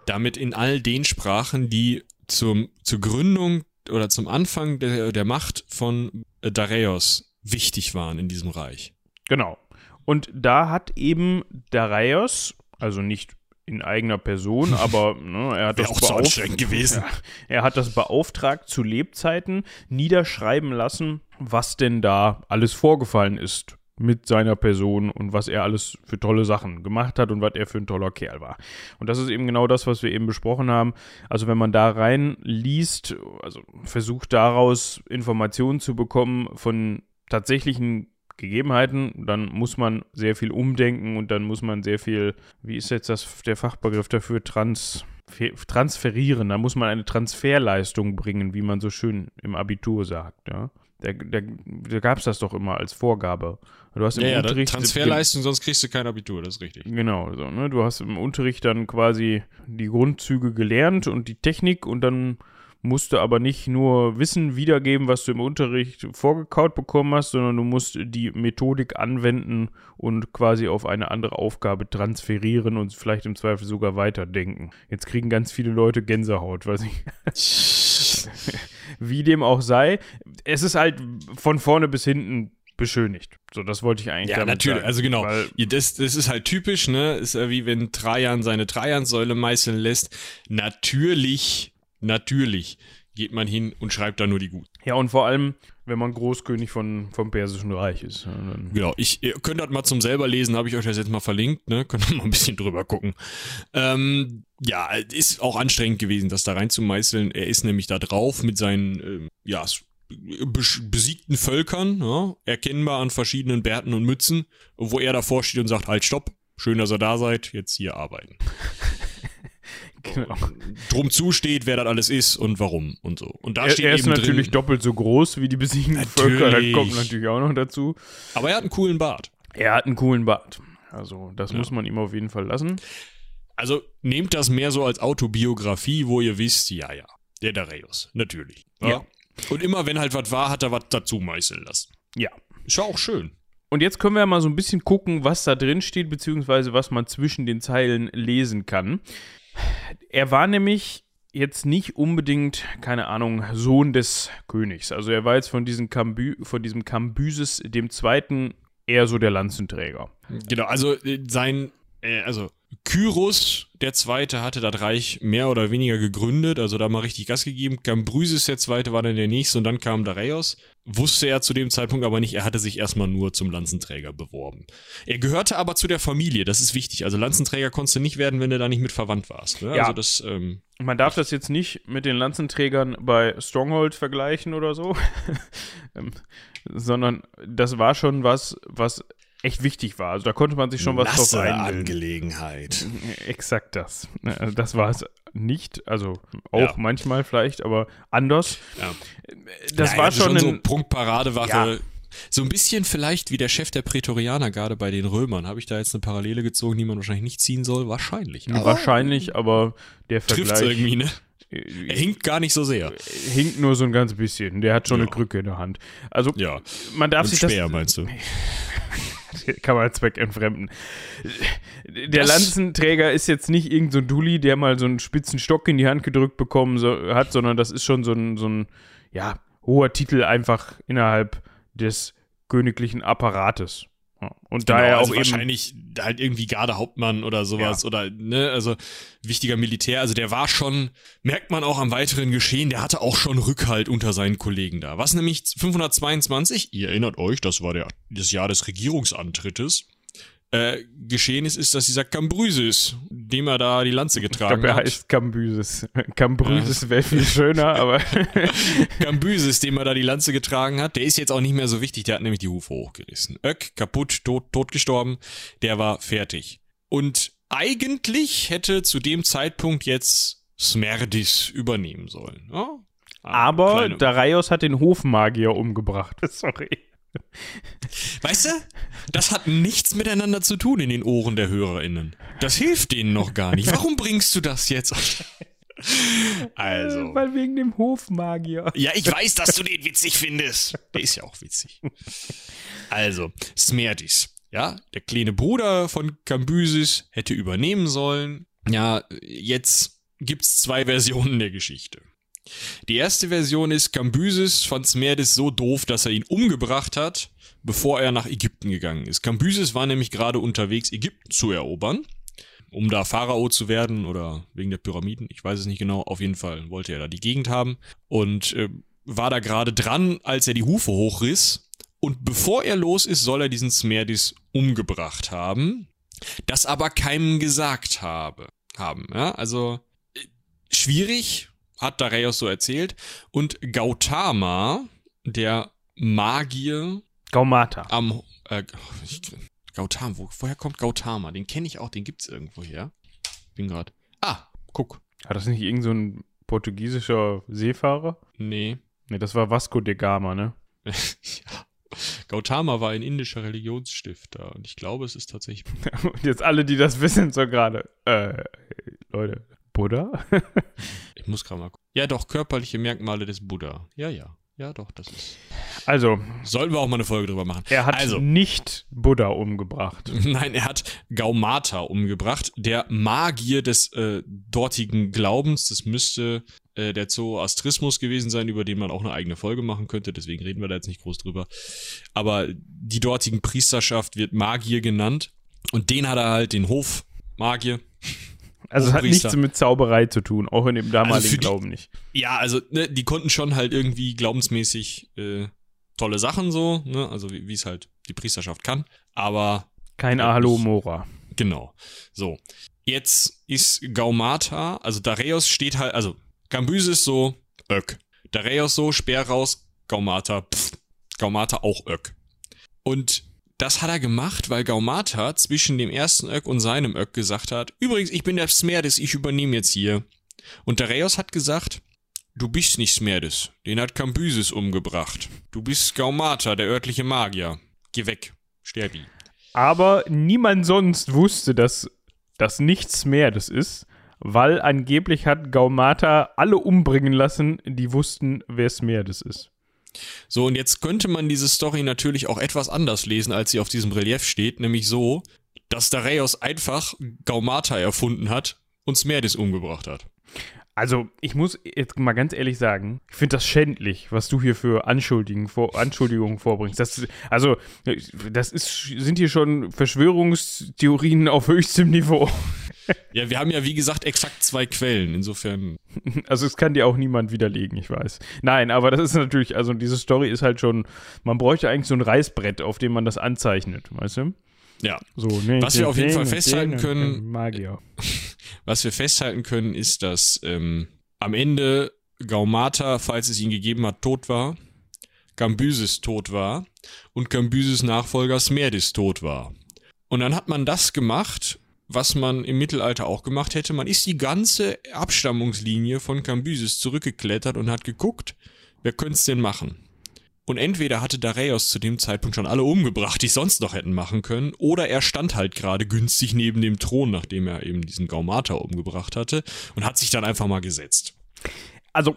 Damit in all den Sprachen, die zum, zur Gründung oder zum Anfang der, der Macht von äh, Dareios wichtig waren in diesem Reich.
Genau. Und da hat eben Dareios, also nicht in eigener Person, aber ne, er hat
Wäre
das
auch anstrengend gewesen.
Er hat das beauftragt zu Lebzeiten niederschreiben lassen, was denn da alles vorgefallen ist mit seiner Person und was er alles für tolle Sachen gemacht hat und was er für ein toller Kerl war. Und das ist eben genau das, was wir eben besprochen haben. Also wenn man da rein liest, also versucht daraus Informationen zu bekommen von tatsächlichen Gegebenheiten, dann muss man sehr viel umdenken und dann muss man sehr viel, wie ist jetzt das der Fachbegriff dafür, trans transferieren. Da muss man eine Transferleistung bringen, wie man so schön im Abitur sagt. Ja? Da, da, da gab es das doch immer als Vorgabe. Du hast im
Ja, ja,
Unterricht
Transferleistung, sonst kriegst du kein Abitur, das ist richtig.
Genau, so, ne? Du hast im Unterricht dann quasi die Grundzüge gelernt und die Technik und dann musst du aber nicht nur Wissen wiedergeben, was du im Unterricht vorgekaut bekommen hast, sondern du musst die Methodik anwenden und quasi auf eine andere Aufgabe transferieren und vielleicht im Zweifel sogar weiterdenken. Jetzt kriegen ganz viele Leute Gänsehaut, weiß ich. Wie dem auch sei. Es ist halt von vorne bis hinten beschönigt. So, das wollte ich eigentlich
Ja, natürlich,
sagen.
also genau. Das, das ist halt typisch, ne? Ist ja wie wenn Trajan seine Trajansäule meißeln lässt. Natürlich, natürlich geht man hin und schreibt da nur die gut.
ja, und vor allem, wenn man Großkönig von, vom Persischen Reich ist. Dann,
Genau, ich ihr könnt das mal zum selber lesen, habe ich euch das jetzt mal verlinkt, ne? Könnt ihr mal ein bisschen drüber gucken. Ähm, ja, ist auch anstrengend gewesen, das da reinzumeißeln. Er ist nämlich da drauf mit seinen, ähm, ja, besiegten Völkern, ja, erkennbar an verschiedenen Bärten und Mützen, wo er davor steht und sagt, halt, stopp, schön, dass ihr da seid, jetzt hier arbeiten.
genau.
Drum zusteht, wer das alles ist und warum und so. Und da
Er,
steht
er ist
eben
natürlich
drin,
doppelt so groß wie die besiegten Völker. Das kommt natürlich auch noch dazu.
aber er hat einen coolen Bart.
Er hat einen coolen Bart. Also, das
Ja.
muss man ihm auf jeden Fall lassen.
Also nehmt das mehr so als Autobiografie, wo ihr wisst, ja, ja, der Dareios, natürlich.
Ja.
Und immer wenn halt was war, hat er was dazu meißeln lassen.
Ja.
Ist ja auch schön.
Und jetzt können wir mal so ein bisschen gucken, was da drin steht, beziehungsweise was man zwischen den Zeilen lesen kann. Er war nämlich jetzt nicht unbedingt, keine Ahnung, Sohn des Königs. Also er war jetzt von diesem, Kambü von diesem Kambyses dem Zweiten eher so der Lanzenträger.
Genau, also äh, sein, äh, also Kyros, der Zweite, hatte das Reich mehr oder weniger gegründet, also da mal richtig Gas gegeben. Gambrysis, der Zweite, war dann der Nächste und dann kam Dareios. Wusste er zu dem Zeitpunkt aber nicht, er hatte sich erstmal nur zum Lanzenträger beworben. Er gehörte aber zu der Familie, das ist wichtig. Also Lanzenträger konntest du nicht werden, wenn du da nicht mit verwandt warst. Ne?
Ja.
Also das, ähm,
Man darf das jetzt nicht mit den Lanzenträgern bei Stronghold vergleichen oder so, Ähm, sondern das war schon was, was echt wichtig war. Also da konnte man sich schon was drauf
nasse
einbilden.
Angelegenheit.
Exakt das. Also Das war es nicht, also auch
Ja.
manchmal vielleicht, aber anders.
Ja.
Das
Ja,
war
er hatte
schon,
so.
Ja.
So ein bisschen vielleicht wie der Chef der Prätorianergarde bei den Römern. Habe ich da jetzt eine Parallele gezogen, die man wahrscheinlich nicht ziehen soll? Wahrscheinlich. Aber
wahrscheinlich, aber der Vergleich
irgendwie, ne?
äh,
Er hinkt gar nicht so sehr.
hinkt nur so ein ganz bisschen. Der hat schon
Ja.
eine Krücke in der Hand. Also
Ja.
man darf
Und
sich
schwer,
das
meinst du?
kann man zweckentfremden. Der
Das-
Lanzenträger ist jetzt nicht irgendein so ein Dulli, der mal so einen spitzen Stock in die Hand gedrückt bekommen so, hat, sondern das ist schon so ein, so ein ja, hoher Titel einfach innerhalb des königlichen Apparates. Ja, Und daher
Genau, also
auch eben
wahrscheinlich halt irgendwie Gardehauptmann oder sowas oder ne, also wichtiger Militär, also der war schon, merkt man auch am weiteren Geschehen, der hatte auch schon Rückhalt unter seinen Kollegen da. Was nämlich 522, ihr erinnert euch, das war der, das Jahr des Regierungsantrittes, äh, geschehen ist, ist, dass dieser Cambrysis, dem er da die Lanze
Ich
getragen
glaube, er
hat,
heißt Cambyses. Cambyses wäre viel schöner, aber
Cambyses, dem er da die Lanze getragen hat, der ist jetzt auch nicht mehr so wichtig, der hat nämlich die Hufe hochgerissen. Öck, kaputt, tot, tot gestorben, der war fertig. Und eigentlich hätte zu dem Zeitpunkt jetzt Smerdis übernehmen sollen. Ja?
aber
Kleine-
Darius hat den Hofmagier umgebracht. Sorry.
Weißt du, das hat nichts miteinander zu tun in den Ohren der HörerInnen. Das hilft denen noch gar nicht. Warum bringst du das jetzt? Also.
Weil wegen dem Hofmagier.
Ja, ich weiß, dass du den witzig findest. Der ist ja auch witzig. Also, Smerdis. Ja, der kleine Bruder von Cambyses hätte übernehmen sollen. Ja, jetzt gibt's zwei Versionen der Geschichte. Die erste Version ist, Cambyses fand Smerdis so doof, dass er ihn umgebracht hat, bevor er nach Ägypten gegangen ist. Cambyses war nämlich gerade unterwegs, Ägypten zu erobern, um da Pharao zu werden oder wegen der Pyramiden, ich weiß es nicht genau. Auf jeden Fall wollte er da die Gegend haben und äh, war da gerade dran, als er die Hufe hochriss. Und bevor er los ist, soll er diesen Smerdis umgebracht haben, das aber keinem gesagt habe, haben. Ja? Also äh, schwierig, hat Dareios so erzählt. Und Gautama, der Magier
Gaumata.
am äh, ich, Gautama, wo, woher kommt Gautama? Den kenne ich auch, den gibt's irgendwo her. Bin grad. Ah, guck.
Hat das nicht irgend so ein portugiesischer Seefahrer?
Nee.
Ne, das war Vasco de Gama, ne?
ja. Gautama war ein indischer Religionsstifter und ich glaube, es ist tatsächlich.
Und jetzt alle, die das wissen, so gerade, äh, Leute, Buddha?
Ich muss gerade mal gucken. Ja, doch, körperliche Merkmale des Buddha. Ja, ja. Ja, doch, das ist.
Also,
Sollten wir auch mal eine Folge drüber machen.
er hat
also,
nicht Buddha umgebracht.
Nein, er hat Gaumata umgebracht, der Magier des äh, dortigen Glaubens. Das müsste äh, der Zoroastrismus gewesen sein, über den man auch eine eigene Folge machen könnte. Deswegen reden wir da jetzt nicht groß drüber. Aber die dortigen Priesterschaft wird Magier genannt. Und den hat er halt, den Hofmagier.
Also es hat nichts mit Zauberei zu tun, auch in dem damaligen
Also für die-
Glauben nicht.
Ja, also ne, die konnten schon halt irgendwie glaubensmäßig äh, tolle Sachen so, ne? also wie es halt die Priesterschaft kann. Aber
Kein
Ja,
Ahalomora.
Genau. So. Jetzt ist Gaumata, also Dareios steht halt, also Gambyses so, Ök. Dareios so, Speer raus, Gaumata, pff. Gaumata auch Ök. Und das hat er gemacht, weil Gaumata zwischen dem ersten Ök und seinem Ök gesagt hat, übrigens, ich bin der Smerdis, ich übernehme jetzt hier. Und Dareios hat gesagt, du bist nicht Smerdis, den hat Gambyses umgebracht. Du bist Gaumata, der örtliche Magier. Geh weg, sterb ihn.
Aber niemand sonst wusste, dass das nichts mehr das ist, weil angeblich hat Gaumata alle umbringen lassen, die wussten, wer es mehr das ist.
So, und jetzt könnte man diese Story natürlich auch etwas anders lesen, als sie auf diesem Relief steht, nämlich so, dass Dareios einfach Gaumata erfunden hat und Smerdis umgebracht hat.
Also, ich muss jetzt mal ganz ehrlich sagen, ich finde das schändlich, was du hier für Anschuldigungen, vor, Anschuldigungen vorbringst. Das, also, das ist, sind hier schon Verschwörungstheorien auf höchstem Niveau.
Ja, wir haben ja wie gesagt exakt zwei Quellen, insofern.
Also, es kann dir auch niemand widerlegen, ich weiß. Nein, aber das ist natürlich, also, diese Story ist halt schon, man bräuchte eigentlich so ein Reißbrett, auf dem man das anzeichnet, weißt du?
Ja.
So, nee,
Was wir auf jeden
den
Fall festhalten können-
den Magier.
Was wir festhalten können, ist, dass ähm, am Ende Gaumata, falls es ihn gegeben hat, tot war, Gambyses tot war und Gambyses Nachfolger Smerdis tot war. Und dann hat man das gemacht, was man im Mittelalter auch gemacht hätte. Man ist die ganze Abstammungslinie von Cambyses zurückgeklettert und hat geguckt, wer könnte es denn machen. Und entweder hatte Dareios zu dem Zeitpunkt schon alle umgebracht, die es sonst noch hätten machen können, oder er stand halt gerade günstig neben dem Thron, nachdem er eben diesen Gaumata umgebracht hatte, und hat sich dann einfach mal gesetzt.
Also,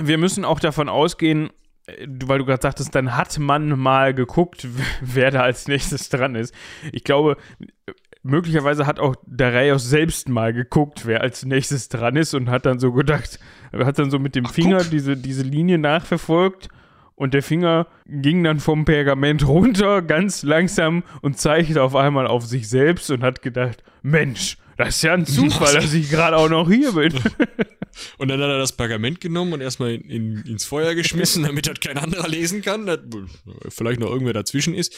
wir müssen auch davon ausgehen, äh, weil du gerade sagtest, dann hat man mal geguckt, wer da als nächstes dran ist. Ich glaube, möglicherweise hat auch Dareios selbst mal geguckt, wer als nächstes dran ist und hat dann so gedacht, hat dann so mit dem
Ach,
Finger
guck.
diese, diese Linie nachverfolgt und der Finger ging dann vom Pergament runter, ganz langsam und zeigte auf einmal auf sich selbst und hat gedacht, Mensch, das ist ja ein Zufall, dass ich gerade auch noch hier bin.
Und dann hat er das Pergament genommen und erstmal in, in, ins Feuer geschmissen, damit das kein anderer lesen kann, dass vielleicht noch irgendwer dazwischen ist.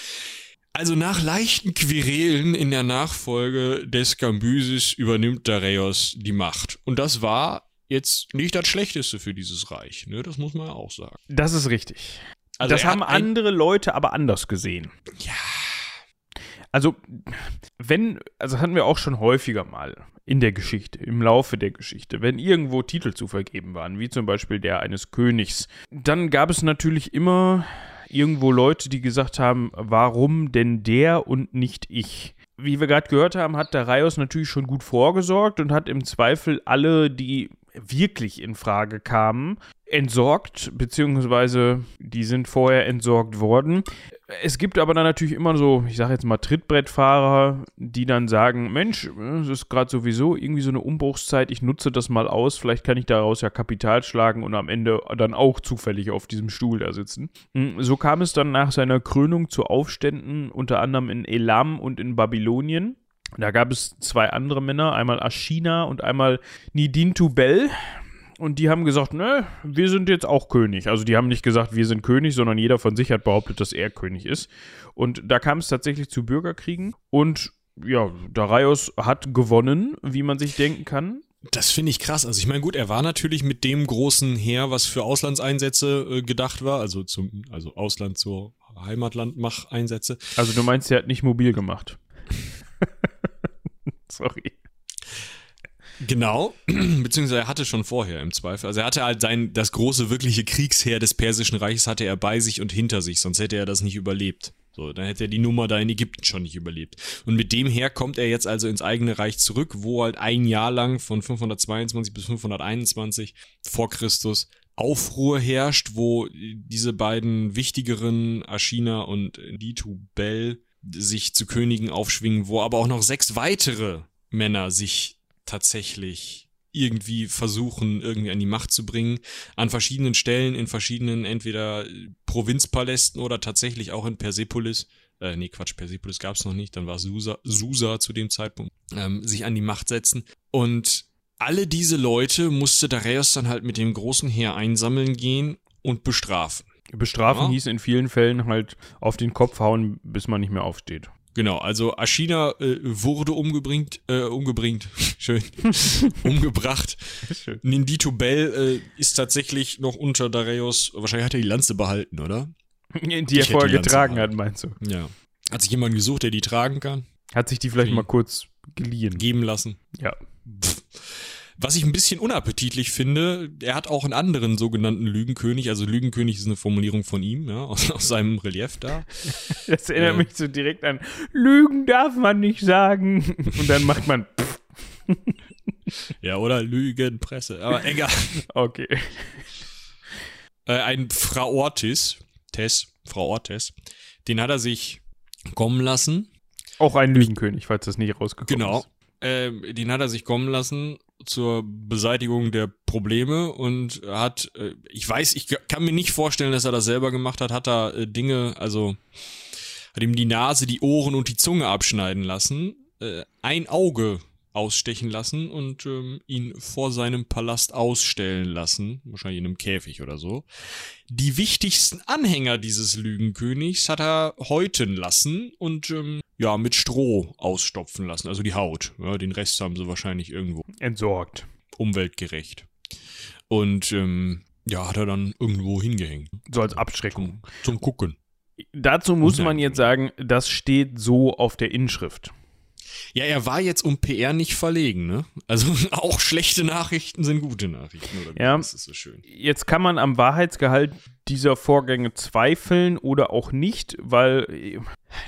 Also nach leichten Querelen in der Nachfolge des Gambyses übernimmt Dareios die Macht. Und das war jetzt nicht das Schlechteste für dieses Reich, ne? Das muss man ja auch sagen.
Das ist richtig.
Also
das haben andere Leute aber anders gesehen.
Ja.
Also, wenn, also hatten wir auch schon häufiger mal in der Geschichte, im Laufe der Geschichte, wenn irgendwo Titel zu vergeben waren, wie zum Beispiel der eines Königs, dann gab es natürlich immer irgendwo Leute, die gesagt haben, warum denn der und nicht ich? Wie wir gerade gehört haben, hat Darius natürlich schon gut vorgesorgt und hat im Zweifel alle, die wirklich in Frage kamen, entsorgt, beziehungsweise die sind vorher entsorgt worden. Es gibt aber dann natürlich immer so, ich sage jetzt mal Trittbrettfahrer, die dann sagen, Mensch, es ist gerade sowieso irgendwie so eine Umbruchszeit, ich nutze das mal aus, vielleicht kann ich daraus ja Kapital schlagen und am Ende dann auch zufällig auf diesem Stuhl da sitzen. Mm, So kam es dann nach seiner Krönung zu Aufständen, unter anderem in Elam und in Babylonien. Da gab es zwei andere Männer, einmal Ashina und einmal Nidintu Bel. Und die haben gesagt, ne, wir sind jetzt auch König. Also die haben nicht gesagt, wir sind König, sondern jeder von sich hat behauptet, dass er König ist. Und da kam es tatsächlich zu Bürgerkriegen. Und ja, Darius hat gewonnen, wie man sich denken kann.
Das finde ich krass. Also ich meine, gut, er war natürlich mit dem großen Heer, was für Auslandseinsätze äh, gedacht war, also zum, also Ausland zur Heimatlandmach-Einsätze.
Also du meinst, er hat nicht mobil gemacht. Sorry.
Genau, beziehungsweise er hatte schon vorher im Zweifel. Also er hatte halt sein, das große wirkliche Kriegsheer des Persischen Reiches hatte er bei sich und hinter sich, sonst hätte er das nicht überlebt. So, dann hätte er die Nummer da in Ägypten schon nicht überlebt. Und mit dem her kommt er jetzt also ins eigene Reich zurück, wo halt ein Jahr lang von 522 bis 521 vor Christus Aufruhr herrscht, wo diese beiden wichtigeren, Ashina und Ditubel, sich zu Königen aufschwingen, wo aber auch noch sechs weitere Männer sich tatsächlich irgendwie versuchen, irgendwie an die Macht zu bringen. An verschiedenen Stellen, in verschiedenen entweder Provinzpalästen oder tatsächlich auch in Persepolis. Äh, nee, Quatsch, Persepolis gab es noch nicht, dann war Susa, Susa zu dem Zeitpunkt, ähm, sich an die Macht setzen. Und alle diese Leute musste Dareios dann halt mit dem großen Heer einsammeln gehen und bestrafen.
Bestrafen ja. hieß in vielen Fällen halt auf den Kopf hauen, bis man nicht mehr aufsteht.
Genau, also Ashina äh, wurde umgebringt, äh, umgebringt, schön, umgebracht. Schön. Nindito Bell äh, ist tatsächlich noch unter Dareios, wahrscheinlich hat er die Lanze behalten, oder?
Die ich er vorher getragen hat, meinst du?
Ja. Hat sich jemand gesucht, der die tragen kann?
Hat sich die vielleicht mal kurz geliehen.
Geben lassen.
Ja.
Pff. Was ich ein bisschen unappetitlich finde, er hat auch einen anderen sogenannten Lügenkönig, also Lügenkönig ist eine Formulierung von ihm, ja, aus, aus seinem Relief da.
Das erinnert äh, mich so direkt an, Lügen darf man nicht sagen. Und dann macht man.
Ja, oder Lügenpresse, aber egal.
Okay.
Äh, ein Frau Ortis, Tess, Frau Ortes, den hat er sich kommen lassen.
Auch ein Lügenkönig, falls das nicht rausgekommen
genau.
ist.
Genau. Äh, den hat er sich kommen lassen zur Beseitigung der Probleme und hat, äh, ich weiß, ich kann mir nicht vorstellen, dass er das selber gemacht hat, hat da äh, Dinge, also hat ihm die Nase, die Ohren und die Zunge abschneiden lassen, äh, ein Auge ausstechen lassen und ähm, ihn vor seinem Palast ausstellen lassen, wahrscheinlich in einem Käfig oder so. Die wichtigsten Anhänger dieses Lügenkönigs hat er häuten lassen und ähm, ja, mit Stroh ausstopfen lassen, also die Haut. Ja, den Rest haben sie wahrscheinlich irgendwo
entsorgt.
Umweltgerecht. Und ähm, ja, hat er dann irgendwo hingehängt.
So als Abschreckung.
Zum, zum Gucken.
Dazu muss man jetzt sagen, das steht so auf der Inschrift.
Ja, er war jetzt um PR nicht verlegen, ne? Also auch schlechte Nachrichten sind gute Nachrichten, oder?
Ja. Das ist so schön. Jetzt kann man am Wahrheitsgehalt dieser Vorgänge zweifeln oder auch nicht, weil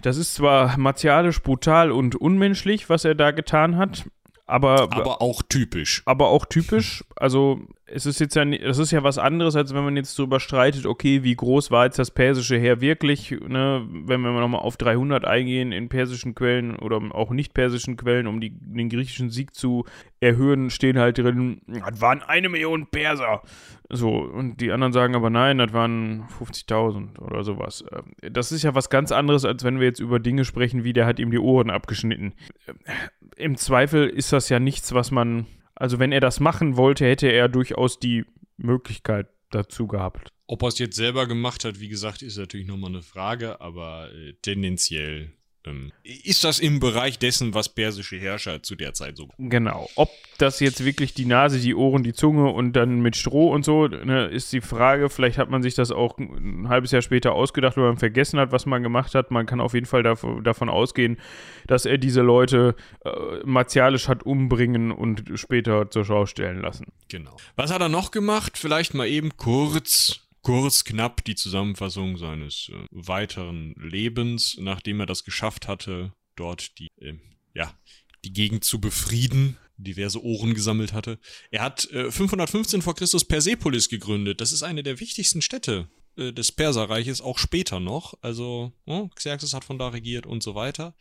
das ist zwar martialisch brutal und unmenschlich, was er da getan hat, aber,
aber auch typisch.
Aber auch typisch. Also es ist jetzt ja, das ist ja was anderes, als wenn man jetzt darüber streitet, okay, wie groß war jetzt das persische Heer wirklich, ne? wenn wir nochmal auf 300 eingehen in persischen Quellen oder auch nicht persischen Quellen, um die, den griechischen Sieg zu erhöhen, stehen halt drin, das waren eine Million Perser. So, und die anderen sagen aber nein, das waren 50.000 oder sowas. Ähm, das ist ja was ganz anderes, als wenn wir jetzt über Dinge sprechen, wie der hat ihm die Ohren abgeschnitten. Im Zweifel ist das ja nichts, was man also wenn er das machen wollte, hätte er durchaus die Möglichkeit dazu gehabt.
Ob er es jetzt selber gemacht hat, wie gesagt, ist natürlich nochmal eine Frage, aber äh, tendenziell ist das im Bereich dessen, was persische Herrscher zu der Zeit so.
Genau. Ob das jetzt wirklich die Nase, die Ohren, die Zunge und dann mit Stroh und so, ne, ist die Frage. Vielleicht hat man sich das auch ein halbes Jahr später ausgedacht oder man vergessen hat, was man gemacht hat. Man kann auf jeden Fall davon, davon ausgehen, dass er diese Leute äh, martialisch hat umbringen und später zur Schau stellen lassen.
Genau. Was hat er noch gemacht? Vielleicht mal eben kurz kurz knapp die Zusammenfassung seines äh, weiteren Lebens, nachdem er das geschafft hatte, dort die, äh, ja, die Gegend zu befrieden, diverse Ohren gesammelt hatte. Er hat äh, 515 vor Christus Persepolis gegründet. Das ist eine der wichtigsten Städte äh, des Perserreiches, auch später noch. Also, oh, Xerxes hat von da regiert und so weiter.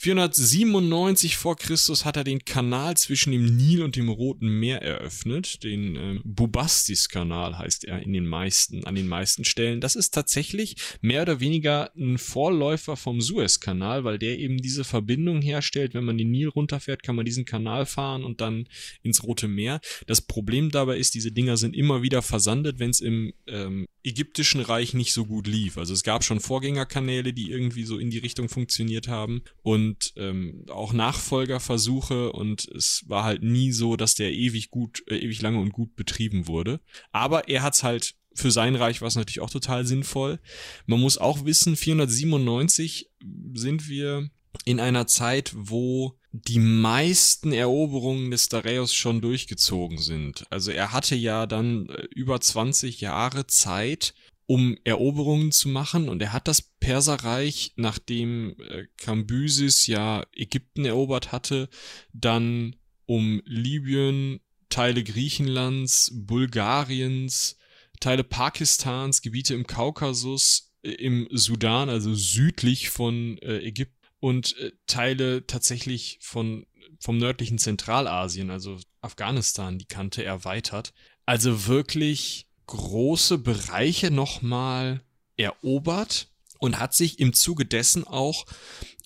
497 vor Christus hat er den Kanal zwischen dem Nil und dem Roten Meer eröffnet. Den äh, Bubastis-Kanal heißt er in den meisten, an den meisten Stellen. Das ist tatsächlich mehr oder weniger ein Vorläufer vom Suezkanal, weil der eben diese Verbindung herstellt. Wenn man den Nil runterfährt, kann man diesen Kanal fahren und dann ins Rote Meer. Das Problem dabei ist, diese Dinger sind immer wieder versandet, wenn es im ähm, ägyptischen Reich nicht so gut lief. Also es gab schon Vorgängerkanäle, die irgendwie so in die Richtung funktioniert haben und ähm, auch Nachfolgerversuche und es war halt nie so, dass der ewig gut, äh, ewig lange und gut betrieben wurde. Aber er hat's halt für sein Reich war es natürlich auch total sinnvoll. Man muss auch wissen, 497 sind wir in einer Zeit, wo die meisten Eroberungen des Dareios schon durchgezogen sind. Also er hatte ja dann äh, über 20 Jahre Zeit, um Eroberungen zu machen. Und er hat das Perserreich, nachdem äh, Kambyses ja Ägypten erobert hatte, dann um Libyen, Teile Griechenlands, Bulgariens, Teile Pakistans, Gebiete im Kaukasus, äh, im Sudan, also südlich von äh, Ägypten und äh, Teile tatsächlich von vom nördlichen Zentralasien, also Afghanistan, die Kante erweitert. Also wirklich große Bereiche nochmal erobert und hat sich im Zuge dessen auch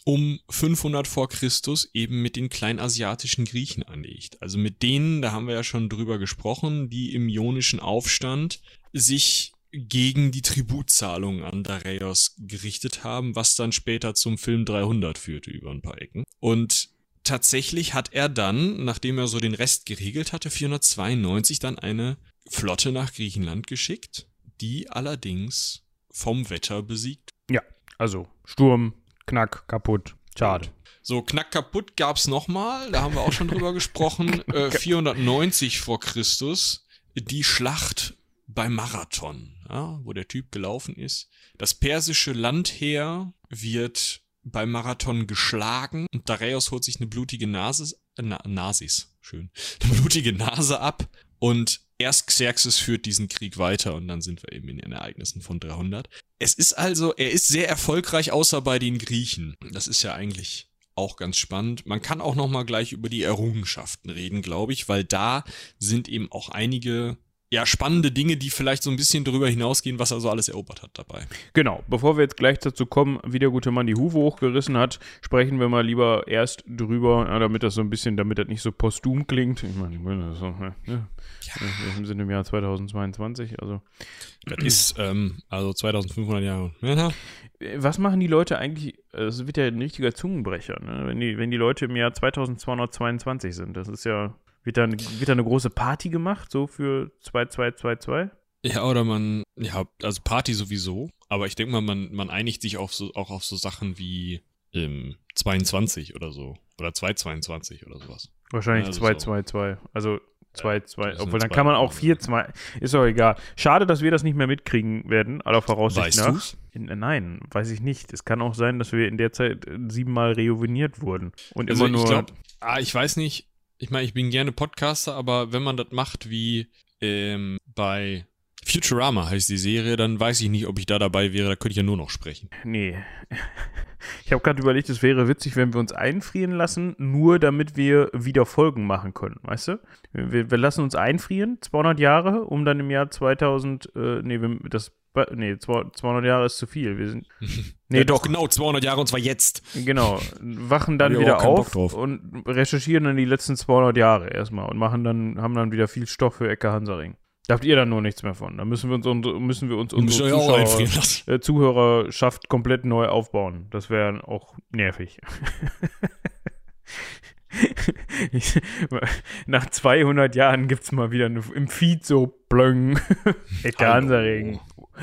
um 500 vor Christus eben mit den kleinasiatischen Griechen anlegt. Also mit denen, da haben wir ja schon drüber gesprochen, die im ionischen Aufstand sich gegen die Tributzahlungen an Dareios gerichtet haben, was dann später zum Film 300 führte über ein paar Ecken. Und tatsächlich hat er dann, nachdem er so den Rest geregelt hatte, 492 dann eine Flotte nach Griechenland geschickt, die allerdings vom Wetter besiegt.
Ja, also Sturm, Knack, kaputt, schade.
So, Knack kaputt gab's nochmal, da haben wir auch schon drüber gesprochen, äh, 490 vor Christus, die Schlacht beim Marathon, ja, wo der Typ gelaufen ist. Das persische Landheer wird beim Marathon geschlagen und Dareios holt sich eine blutige Nase, äh, Na, Nasis, schön, eine blutige Nase ab und erst Xerxes führt diesen Krieg weiter und dann sind wir eben in den Ereignissen von 300. Es ist also, er ist sehr erfolgreich, außer bei den Griechen. Das ist ja eigentlich auch ganz spannend. Man kann auch noch mal gleich über die Errungenschaften reden, glaube ich, weil da sind eben auch einige ja, spannende Dinge, die vielleicht so ein bisschen darüber hinausgehen, was er so alles erobert hat dabei.
Genau, bevor wir jetzt gleich dazu kommen, wie der gute Mann die Hufe hochgerissen hat, sprechen wir mal lieber erst drüber, ja, damit das so ein bisschen, damit das nicht so postum klingt. Ich meine, das so, ne, ne? ja. wir sind im Jahr 2022, also.
Das ist, ähm, also 2500 Jahre. Ja.
Was machen die Leute eigentlich, es wird ja ein richtiger Zungenbrecher, ne? wenn, die, wenn die Leute im Jahr 2222 sind, das ist ja wird da, wird da eine große Party gemacht, so für 2222?
Ja, oder man, ja, also Party sowieso, aber ich denke mal, man, man einigt sich auf so, auch auf so Sachen wie ähm, 22 oder so. Oder 222 oder sowas.
Wahrscheinlich also 222. So. Also 2, 2, obwohl dann kann man auch 4, 2, ist doch egal. Schade, dass wir das nicht mehr mitkriegen werden, aller Voraussicht weißt nach. Du's? In, nein, weiß ich nicht. Es kann auch sein, dass wir in der Zeit siebenmal rejuveniert wurden. Und also immer nur.
Ich glaube, ah, ich weiß nicht, ich meine, ich bin gerne Podcaster, aber wenn man das macht wie ähm, bei Futurama heißt die Serie, dann weiß ich nicht, ob ich da dabei wäre. Da könnte ich ja nur noch sprechen.
Nee. Ich habe gerade überlegt, es wäre witzig, wenn wir uns einfrieren lassen, nur damit wir wieder Folgen machen können, weißt du? Wir, wir lassen uns einfrieren, 200 Jahre, um dann im Jahr 2000, äh, nee, das Nee, 200 Jahre ist zu viel. Wir sind.
Nee, ja, doch, genau, 200 Jahre und zwar jetzt.
Genau. Wachen dann wieder auf und recherchieren dann die letzten 200 Jahre erstmal und machen dann, haben dann wieder viel Stoff für Ecke Hansaring. Da habt ihr dann nur nichts mehr von. Da müssen wir uns, müssen wir uns unsere Zuschauer, äh, Zuhörerschaft komplett neu aufbauen. Das wäre auch nervig. Ich, nach 200 Jahren gibt es mal wieder eine, im Feed so Blöng. Ecke Hansaring.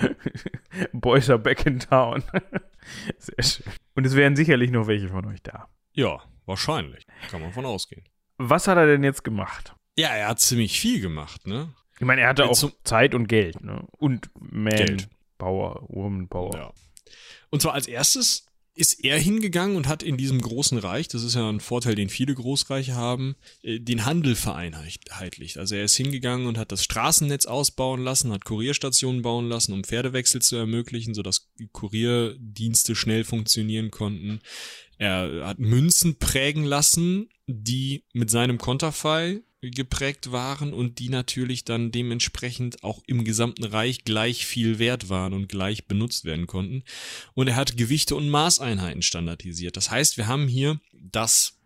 Boys are back in town. Sehr schön. Und es wären sicherlich noch welche von euch da.
Ja, wahrscheinlich. Kann man von ausgehen.
Was hat er denn jetzt gemacht?
Ja, er hat ziemlich viel gemacht, ne?
Ich meine, er hatte auch Zum Zeit und Geld, ne? Und Man Geld. Power, Woman Power. Ja.
Und zwar als erstes ist er hingegangen und hat in diesem großen Reich, das ist ja ein Vorteil, den viele Großreiche haben, äh, den Handel vereinheitlicht. Also er ist hingegangen und hat das Straßennetz ausbauen lassen, hat Kurierstationen bauen lassen, um Pferdewechsel zu ermöglichen, sodass Kurierdienste schnell funktionieren konnten. Er hat Münzen prägen lassen, die mit seinem Konterfei geprägt waren und die natürlich dann dementsprechend auch im gesamten Reich gleich viel wert waren und gleich benutzt werden konnten. Und er hat Gewichte und Maßeinheiten standardisiert. Das heißt, wir haben hier das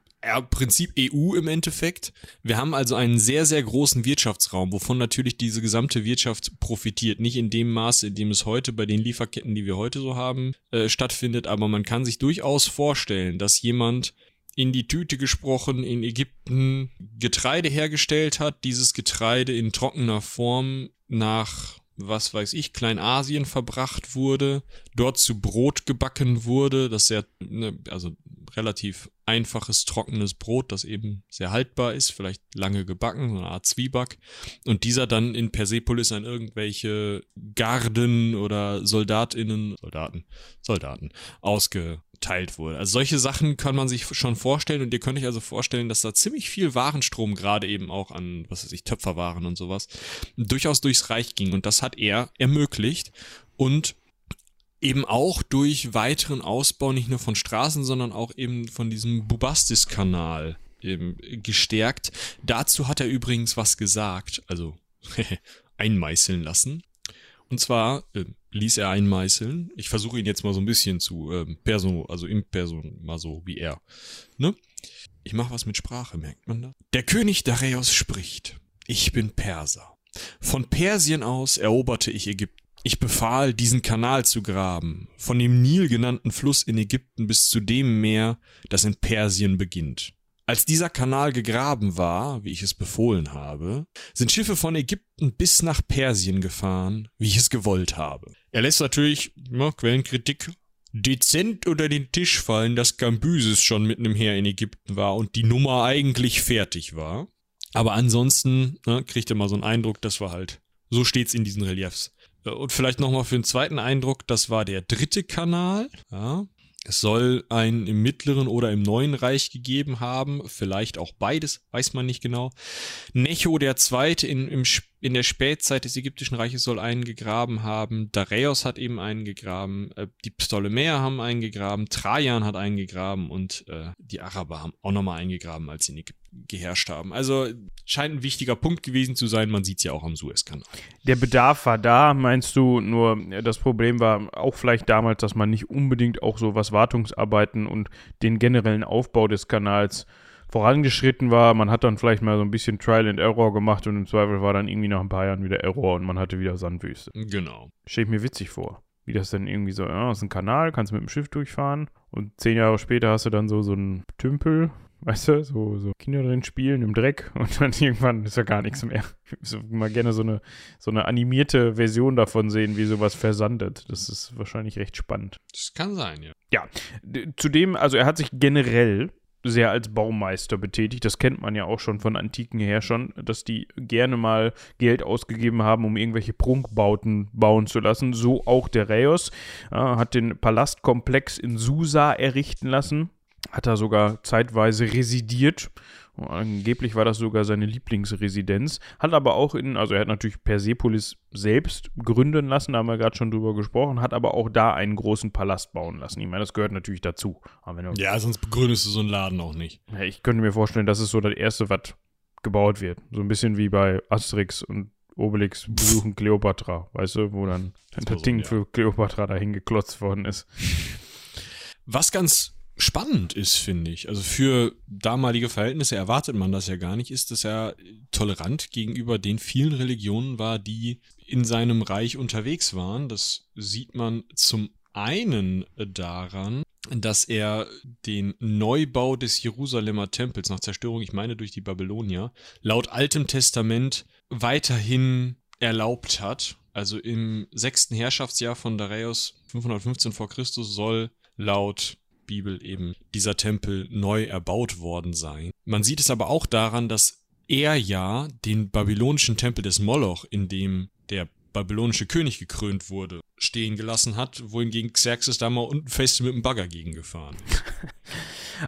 Prinzip EU im Endeffekt. Wir haben also einen sehr, sehr großen Wirtschaftsraum, wovon natürlich diese gesamte Wirtschaft profitiert. Nicht in dem Maße, in dem es heute bei den Lieferketten, die wir heute so haben, äh, stattfindet, aber man kann sich durchaus vorstellen, dass jemand in die Tüte gesprochen in Ägypten Getreide hergestellt hat, dieses Getreide in trockener Form nach, was weiß ich, Kleinasien verbracht wurde, dort zu Brot gebacken wurde, das sehr, ne, also relativ einfaches, trockenes Brot, das eben sehr haltbar ist, vielleicht lange gebacken, so eine Art Zwieback. Und dieser dann in Persepolis an irgendwelche Garden oder Soldatinnen, Soldaten, Soldaten, ausgeteilt wurde. Also solche Sachen kann man sich schon vorstellen und ihr könnt euch also vorstellen, dass da ziemlich viel Warenstrom gerade eben auch an, was weiß ich, Töpferwaren und sowas, durchaus durchs Reich ging. Und das hat er ermöglicht und eben auch durch weiteren Ausbau nicht nur von Straßen, sondern auch eben von diesem Bubastis-Kanal gestärkt. Dazu hat er übrigens was gesagt, also einmeißeln lassen. Und zwar äh, ließ er einmeißeln. Ich versuche ihn jetzt mal so ein bisschen zu äh, Person, also im Person, mal so wie er. Ne? Ich mache was mit Sprache, merkt man das? Der König Dareios spricht. Ich bin Perser. Von Persien aus eroberte ich Ägypten. Ich befahl, diesen Kanal zu graben, von dem Nil genannten Fluss in Ägypten bis zu dem Meer, das in Persien beginnt. Als dieser Kanal gegraben war, wie ich es befohlen habe, sind Schiffe von Ägypten bis nach Persien gefahren, wie ich es gewollt habe. Er lässt natürlich, ja, Quellenkritik, dezent unter den Tisch fallen, dass Gambyses schon mit einem Heer in Ägypten war und die Nummer eigentlich fertig war. Aber ansonsten ne, kriegt er mal so einen Eindruck, das war halt, so steht's in diesen Reliefs. Und vielleicht nochmal für einen zweiten Eindruck, das war der dritte Kanal. Ja. Es soll einen im Mittleren oder im Neuen Reich gegeben haben, vielleicht auch beides, weiß man nicht genau. Necho der Zweite in, im, in der Spätzeit des Ägyptischen Reiches soll einen gegraben haben, Dareios hat eben einen gegraben, äh, die Ptolemäer haben einen gegraben, Trajan hat einen gegraben und äh, die Araber haben auch nochmal einen gegraben, als sie in Ägypten geherrscht haben. Also scheint ein wichtiger Punkt gewesen zu sein. Man sieht es ja auch am Suezkanal.
Der Bedarf war da, meinst du? Nur das Problem war auch vielleicht damals, dass man nicht unbedingt auch so was Wartungsarbeiten und den generellen Aufbau des Kanals vorangeschritten war. Man hat dann vielleicht mal so ein bisschen Trial and Error gemacht und im Zweifel war dann irgendwie nach ein paar Jahren wieder Error und man hatte wieder Sandwüste.
Genau.
Steht mir witzig vor. Wie das dann irgendwie so, ja, das ist ein Kanal, kannst mit dem Schiff durchfahren und zehn Jahre später hast du dann so, so einen Tümpel, weißt du, so, so Kinder drin spielen im Dreck und dann irgendwann ist ja gar nichts mehr. Ich würde mal gerne so eine, so eine animierte Version davon sehen, wie sowas versandet. Das ist wahrscheinlich recht spannend.
Das kann sein, ja.
Ja, zudem, also er hat sich generell sehr als Baumeister betätigt. Das kennt man ja auch schon von Antiken her schon, dass die gerne mal Geld ausgegeben haben, um irgendwelche Prunkbauten bauen zu lassen. So auch der Rheos äh, hat den Palastkomplex in Susa errichten lassen hat er sogar zeitweise residiert. Angeblich war das sogar seine Lieblingsresidenz. Hat aber auch in, also er hat natürlich Persepolis selbst gründen lassen, da haben wir gerade schon drüber gesprochen, hat aber auch da einen großen Palast bauen lassen. Ich meine, das gehört natürlich dazu.
ja, sonst begründest du so einen Laden auch nicht.
Ich könnte mir vorstellen, das ist so das Erste, was gebaut wird. So ein bisschen wie bei Asterix und Obelix besuchen Kleopatra, weißt du, wo dann das, Ding ja. für Kleopatra dahin geklotzt worden ist.
Was ganz spannend ist, finde ich. Also für damalige Verhältnisse erwartet man das ja gar nicht, ist, dass er tolerant gegenüber den vielen Religionen war, die in seinem Reich unterwegs waren. Das sieht man zum einen daran, dass er den Neubau des Jerusalemer Tempels nach Zerstörung, ich meine durch die Babylonier, laut Altem Testament weiterhin erlaubt hat. Also im sechsten Herrschaftsjahr von Dareios 515 vor Christus soll laut Bibel eben dieser Tempel neu erbaut worden sein. Man sieht es aber auch daran, dass er ja den babylonischen Tempel des Moloch, in dem der babylonische König gekrönt wurde, stehen gelassen hat, wohingegen Xerxes da mal unten fest mit dem Bagger gegengefahren.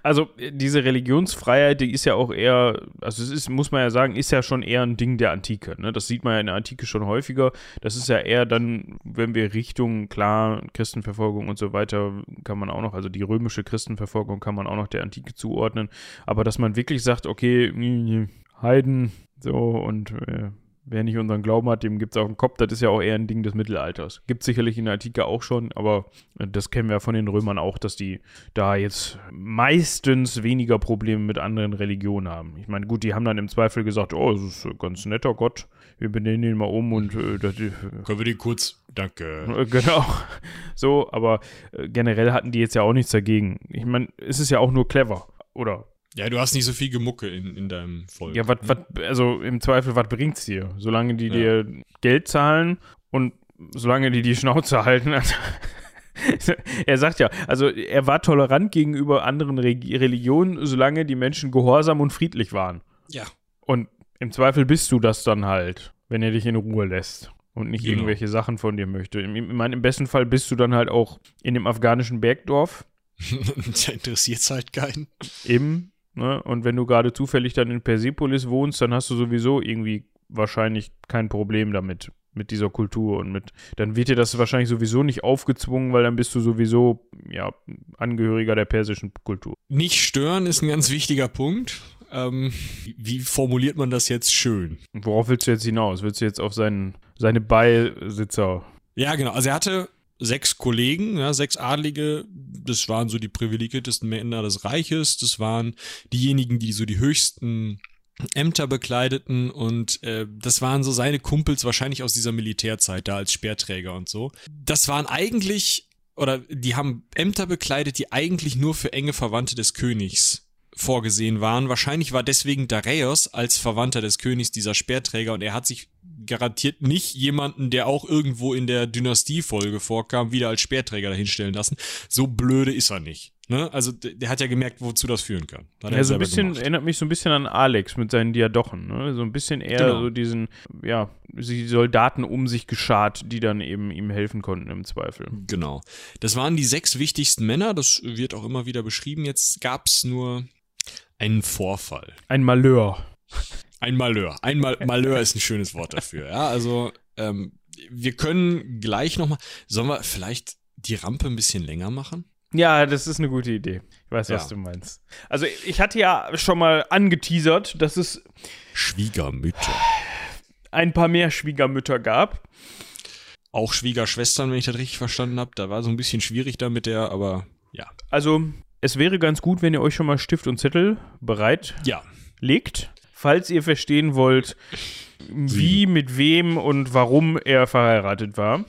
Also diese Religionsfreiheit, die ist ja auch eher, also es ist, muss man ja sagen, ist ja schon eher ein Ding der Antike. Ne? Das sieht man ja in der Antike schon häufiger. Das ist ja eher dann, wenn wir Richtung, klar, Christenverfolgung und so weiter, kann man auch noch, also die römische Christenverfolgung kann man auch noch der Antike zuordnen. Aber dass man wirklich sagt, okay, Heiden, so und äh, wer nicht unseren Glauben hat, dem gibt es auf den Kopf. Das ist ja auch eher ein Ding des Mittelalters. Gibt sicherlich in der Antike auch schon, aber äh, das kennen wir von den Römern auch, dass die da jetzt meistens weniger Probleme mit anderen Religionen haben. Ich meine, gut, die haben dann im Zweifel gesagt, oh, das ist ein ganz netter Gott, wir benennen ihn mal um und äh, das, äh,
können wir den kurz, danke.
Äh, genau, so, aber äh, generell hatten die jetzt ja auch nichts dagegen. Ich meine, es ist ja auch nur clever, oder?
Ja, du hast nicht so viel Gemucke in, in deinem Volk.
Ja, was, ne? also im Zweifel, was bringt's dir? Solange die ja. dir Geld zahlen und solange die die Schnauze halten. er sagt ja, also er war tolerant gegenüber anderen Re Religionen, solange die Menschen gehorsam und friedlich waren.
Ja.
Und im Zweifel bist du das dann halt, wenn er dich in Ruhe lässt und nicht
Genau.
irgendwelche Sachen von dir möchte. Ich meine, im besten Fall bist du dann halt auch in dem afghanischen Bergdorf
da interessiert es halt keinen.
eben. Ne? Und wenn du gerade zufällig dann in Persepolis wohnst, dann hast du sowieso irgendwie wahrscheinlich kein Problem damit, mit dieser Kultur und mit, dann wird dir das wahrscheinlich sowieso nicht aufgezwungen, weil dann bist du sowieso, ja, Angehöriger der persischen Kultur.
Nicht stören ist ein ganz wichtiger Punkt. Ähm, wie formuliert man das jetzt schön?
Worauf willst du jetzt hinaus? Willst du jetzt auf seinen, seine Beisitzer?
Ja, genau. Also er hatte sechs Kollegen, ja, sechs Adlige. Das waren so die privilegiertesten Männer des Reiches. Das waren diejenigen, die so die höchsten Ämter bekleideten und äh, das waren so seine Kumpels wahrscheinlich aus dieser Militärzeit da als Speerträger und so. Das waren eigentlich oder die haben Ämter bekleidet, die eigentlich nur für enge Verwandte des Königs vorgesehen waren. Wahrscheinlich war deswegen Dareios als Verwandter des Königs dieser Speerträger und er hat sich garantiert nicht jemanden, der auch irgendwo in der Dynastiefolge vorkam, wieder als Speerträger dahinstellen lassen. So blöde ist er nicht. Ne? Also der, hat ja gemerkt, wozu das führen kann. Hat er
Ja, so ein bisschen,
gemacht.
erinnert mich so ein bisschen an Alex mit seinen Diadochen, ne? So ein bisschen eher
Genau.
so diesen, ja, die Soldaten um sich geschart, die dann eben ihm helfen konnten im Zweifel.
Genau. Das waren die sechs wichtigsten Männer, das wird auch immer wieder beschrieben. Jetzt gab es nur einen Vorfall.
Ein Malheur.
Ein Malheur. Ein Mal Malheur ist ein schönes Wort dafür. Ja, also ähm, wir können gleich nochmal. Sollen wir vielleicht die Rampe ein bisschen länger machen?
Ja, das ist eine gute Idee. Ich weiß, was
Ja.
du meinst. Also, ich hatte ja schon mal angeteasert, dass es
Schwiegermütter.
ein paar mehr Schwiegermütter gab.
Auch Schwiegerschwestern, wenn ich das richtig verstanden habe. Da war so ein bisschen schwierig da mit der, aber ja.
Also, es wäre ganz gut, wenn ihr euch schon mal Stift und Zettel bereit
Ja,
legt, falls ihr verstehen wollt, wie, mit wem und warum er verheiratet war.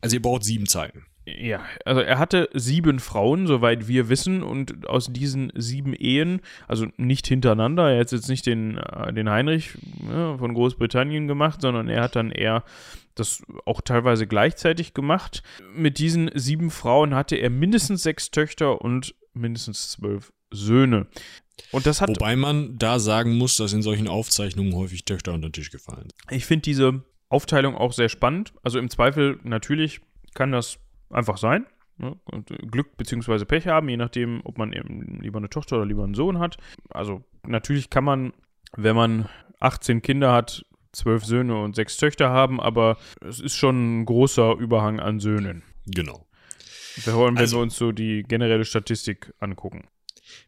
also ihr braucht sieben Zeilen.
Ja, also er hatte sieben Frauen, soweit wir wissen, und aus diesen sieben Ehen, also nicht hintereinander, er hat jetzt nicht den, äh, den Heinrich ja, von Großbritannien gemacht, sondern er hat dann eher das auch teilweise gleichzeitig gemacht. Mit diesen sieben Frauen hatte er mindestens sechs Töchter und mindestens zwölf Söhne. Und das hat
Wobei man da sagen muss, dass in solchen Aufzeichnungen häufig Töchter unter den Tisch gefallen sind.
Ich finde diese Aufteilung auch sehr spannend. Also im Zweifel, natürlich kann das einfach sein. Ne? Und Glück bzw. Pech haben, je nachdem, ob man eben lieber eine Tochter oder lieber einen Sohn hat. Also natürlich kann man, wenn man 18 Kinder hat, zwölf Söhne und sechs Töchter haben, aber es ist schon ein großer Überhang an Söhnen.
Genau.
Vor allem, wenn
Also-
wir uns so die generelle Statistik angucken.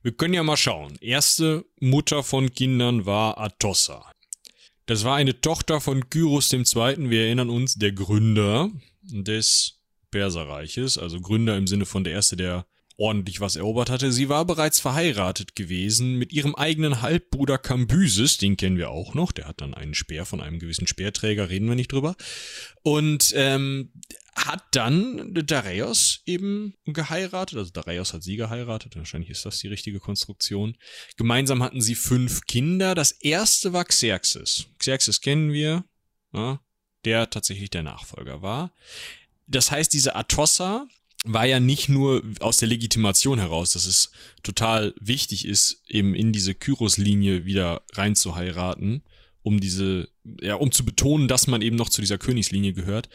Wir können ja mal schauen. Erste Mutter von Kindern war Atossa. Das war eine Tochter von Kyros II. Wir erinnern uns, der Gründer des Perserreiches, also Gründer im Sinne von der erste, der ordentlich was erobert hatte. Sie war bereits verheiratet gewesen mit ihrem eigenen Halbbruder Kambyses, den kennen wir auch noch. Der hat dann einen Speer von einem gewissen Speerträger, reden wir nicht drüber. Und ähm, hat dann Dareios eben geheiratet, also Dareios hat sie geheiratet, wahrscheinlich ist das die richtige Konstruktion. Gemeinsam hatten sie fünf Kinder. Das erste war Xerxes. Xerxes kennen wir, ja, der tatsächlich der Nachfolger war. Das heißt, diese Atossa war ja nicht nur aus der Legitimation heraus, dass es total wichtig ist, eben in diese Kyros-Linie wieder rein zu heiraten, um diese, ja, um zu betonen, dass man eben noch zu dieser Königslinie gehört,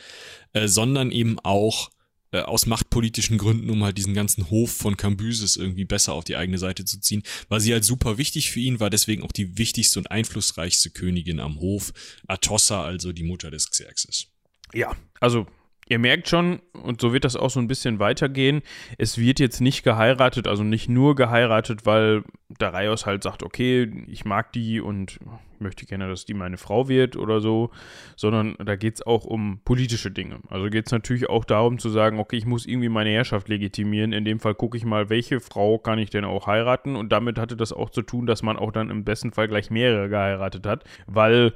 äh, sondern eben auch äh, aus machtpolitischen Gründen, um halt diesen ganzen Hof von Kambyses irgendwie besser auf die eigene Seite zu ziehen, war sie halt super wichtig für ihn, war deswegen auch die wichtigste und einflussreichste Königin am Hof, Atossa, also die Mutter des Xerxes.
Ja, also ihr merkt schon, und so wird das auch so ein bisschen weitergehen, es wird jetzt nicht geheiratet, also nicht nur geheiratet, weil Darius halt sagt, okay, ich mag die und möchte gerne, dass die meine Frau wird oder so, sondern da geht es auch um politische Dinge. Also geht es natürlich auch darum zu sagen, okay, ich muss irgendwie meine Herrschaft legitimieren. In dem Fall gucke ich mal, welche Frau kann ich denn auch heiraten und damit hatte das auch zu tun, dass man auch dann im besten Fall gleich mehrere geheiratet hat, weil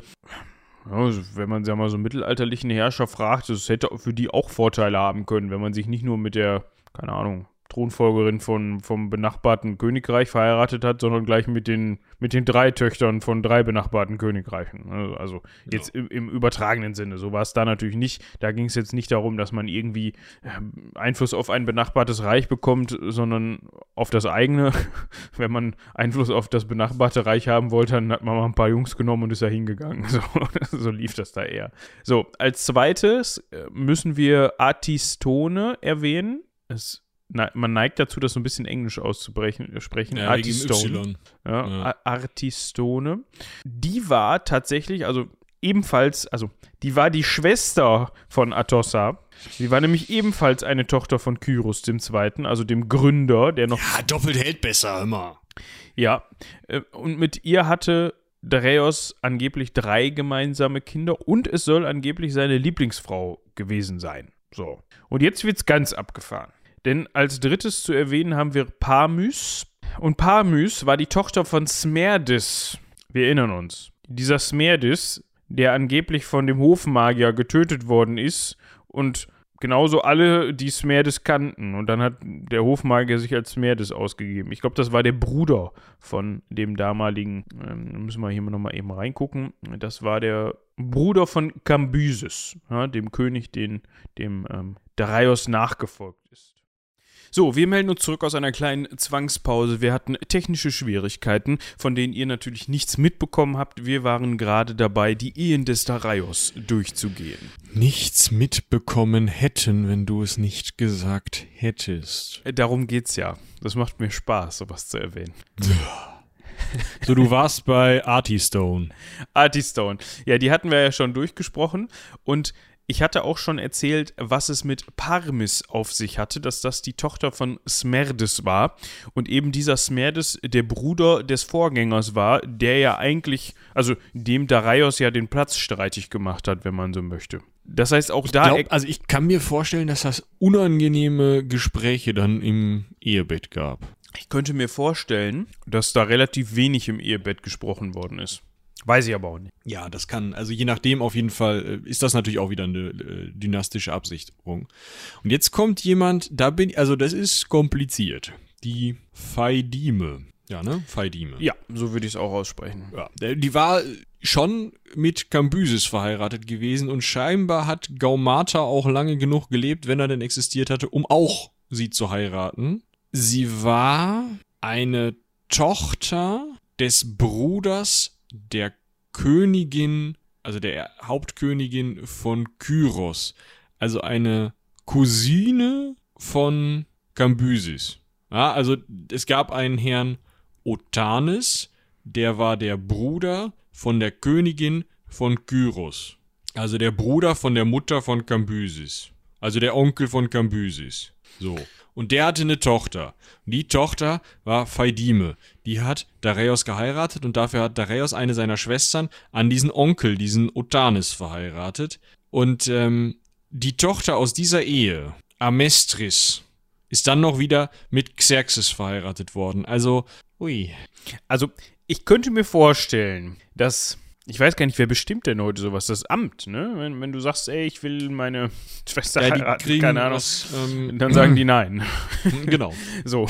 ja, also wenn man ja mal so mittelalterlichen Herrscher fragt, das hätte für die auch Vorteile haben können, wenn man sich nicht nur mit der, keine Ahnung, Thronfolgerin von, vom benachbarten Königreich verheiratet hat, sondern gleich mit den, mit den drei Töchtern von drei benachbarten Königreichen. Also, also jetzt ja. im, im, übertragenen Sinne. So war es da natürlich nicht. Da ging es jetzt nicht darum, dass man irgendwie ähm, Einfluss auf ein benachbartes Reich bekommt, sondern auf das eigene. Wenn man Einfluss auf das benachbarte Reich haben wollte, dann hat man mal ein paar Jungs genommen und ist da hingegangen. So, so lief das da eher. So, als zweites äh, müssen wir Artistone erwähnen. Es na, man neigt dazu, das so ein bisschen Englisch auszusprechen. Sprechen. Ja, Artistone. Ja, ja. Artistone. Die war tatsächlich, also ebenfalls, also die war die Schwester von Atossa. Sie war nämlich ebenfalls eine Tochter von Kyros II., also dem Gründer, der noch.
Ja, doppelt hält besser immer.
Ja, äh, und mit ihr hatte Dareios angeblich drei gemeinsame Kinder und es soll angeblich seine Lieblingsfrau gewesen sein. So. Und jetzt wird's ganz abgefahren. Denn als drittes zu erwähnen haben wir Parmys. Und Parmys war die Tochter von Smerdis. Wir erinnern uns. Dieser Smerdis, der angeblich von dem Hofmagier getötet worden ist und genauso alle, die Smerdis kannten. Und dann hat der Hofmagier sich als Smerdis ausgegeben. Ich glaube, das war der Bruder von dem damaligen, ähm, müssen wir hier nochmal eben reingucken. Das war der Bruder von Cambyses, ja, dem König, den dem ähm, Darius nachgefolgt ist. So, wir melden uns zurück aus einer kleinen Zwangspause. Wir hatten technische Schwierigkeiten, von denen ihr natürlich nichts mitbekommen habt. Wir waren gerade dabei, die Ehen des Daraios durchzugehen.
Nichts mitbekommen hätten, wenn du es nicht gesagt hättest.
Äh, darum geht's ja. Das macht mir Spaß, sowas zu erwähnen.
So, du warst bei Artistone.
Artistone. Ja, die hatten wir ja schon durchgesprochen. Und ich hatte auch schon erzählt, was es mit Parmis auf sich hatte, dass das die Tochter von Smerdes war und eben dieser Smerdes der Bruder des Vorgängers war, der ja eigentlich, also dem Darius ja den Platz streitig gemacht hat, wenn man so möchte. Das heißt auch
ich
da.
Glaub, also ich kann mir vorstellen, dass das unangenehme Gespräche dann im Ehebett gab.
Ich könnte mir vorstellen, dass da relativ wenig im Ehebett gesprochen worden ist. Weiß ich aber auch nicht.
Ja, das kann, also je nachdem auf jeden Fall äh, ist das natürlich auch wieder eine äh, dynastische Absicherung. Und jetzt kommt jemand, da bin also das ist kompliziert. Die Faidime. Ja, ne? Faidime.
Ja, so würde ich es auch aussprechen.
Ja, die war schon mit Cambyses verheiratet gewesen und scheinbar hat Gaumata auch lange genug gelebt, wenn er denn existiert hatte, um auch sie zu heiraten. Sie war eine Tochter des Bruders der Königin, also der Hauptkönigin von Kyros. Also eine Cousine von Cambyses. Ja, also es gab einen Herrn Otanes, der war der Bruder von der Königin von Kyros. Also der Bruder von der Mutter von Cambyses. Also der Onkel von Cambyses. So. Und der hatte eine Tochter. Und die Tochter war Phaidime. Die hat Dareios geheiratet und dafür hat Dareios eine seiner Schwestern an diesen Onkel, diesen Otanes, verheiratet. Und ähm, die Tochter aus dieser Ehe, Amestris, ist dann noch wieder mit Xerxes verheiratet worden. Also, ui.
Also, ich könnte mir vorstellen, dass ich weiß gar nicht, wer bestimmt denn heute sowas? Das Amt, ne? Wenn, wenn du sagst, ey, ich will meine Schwester ja, heiraten, keine Ahnung, was, ähm, dann sagen die nein.
Genau.
so.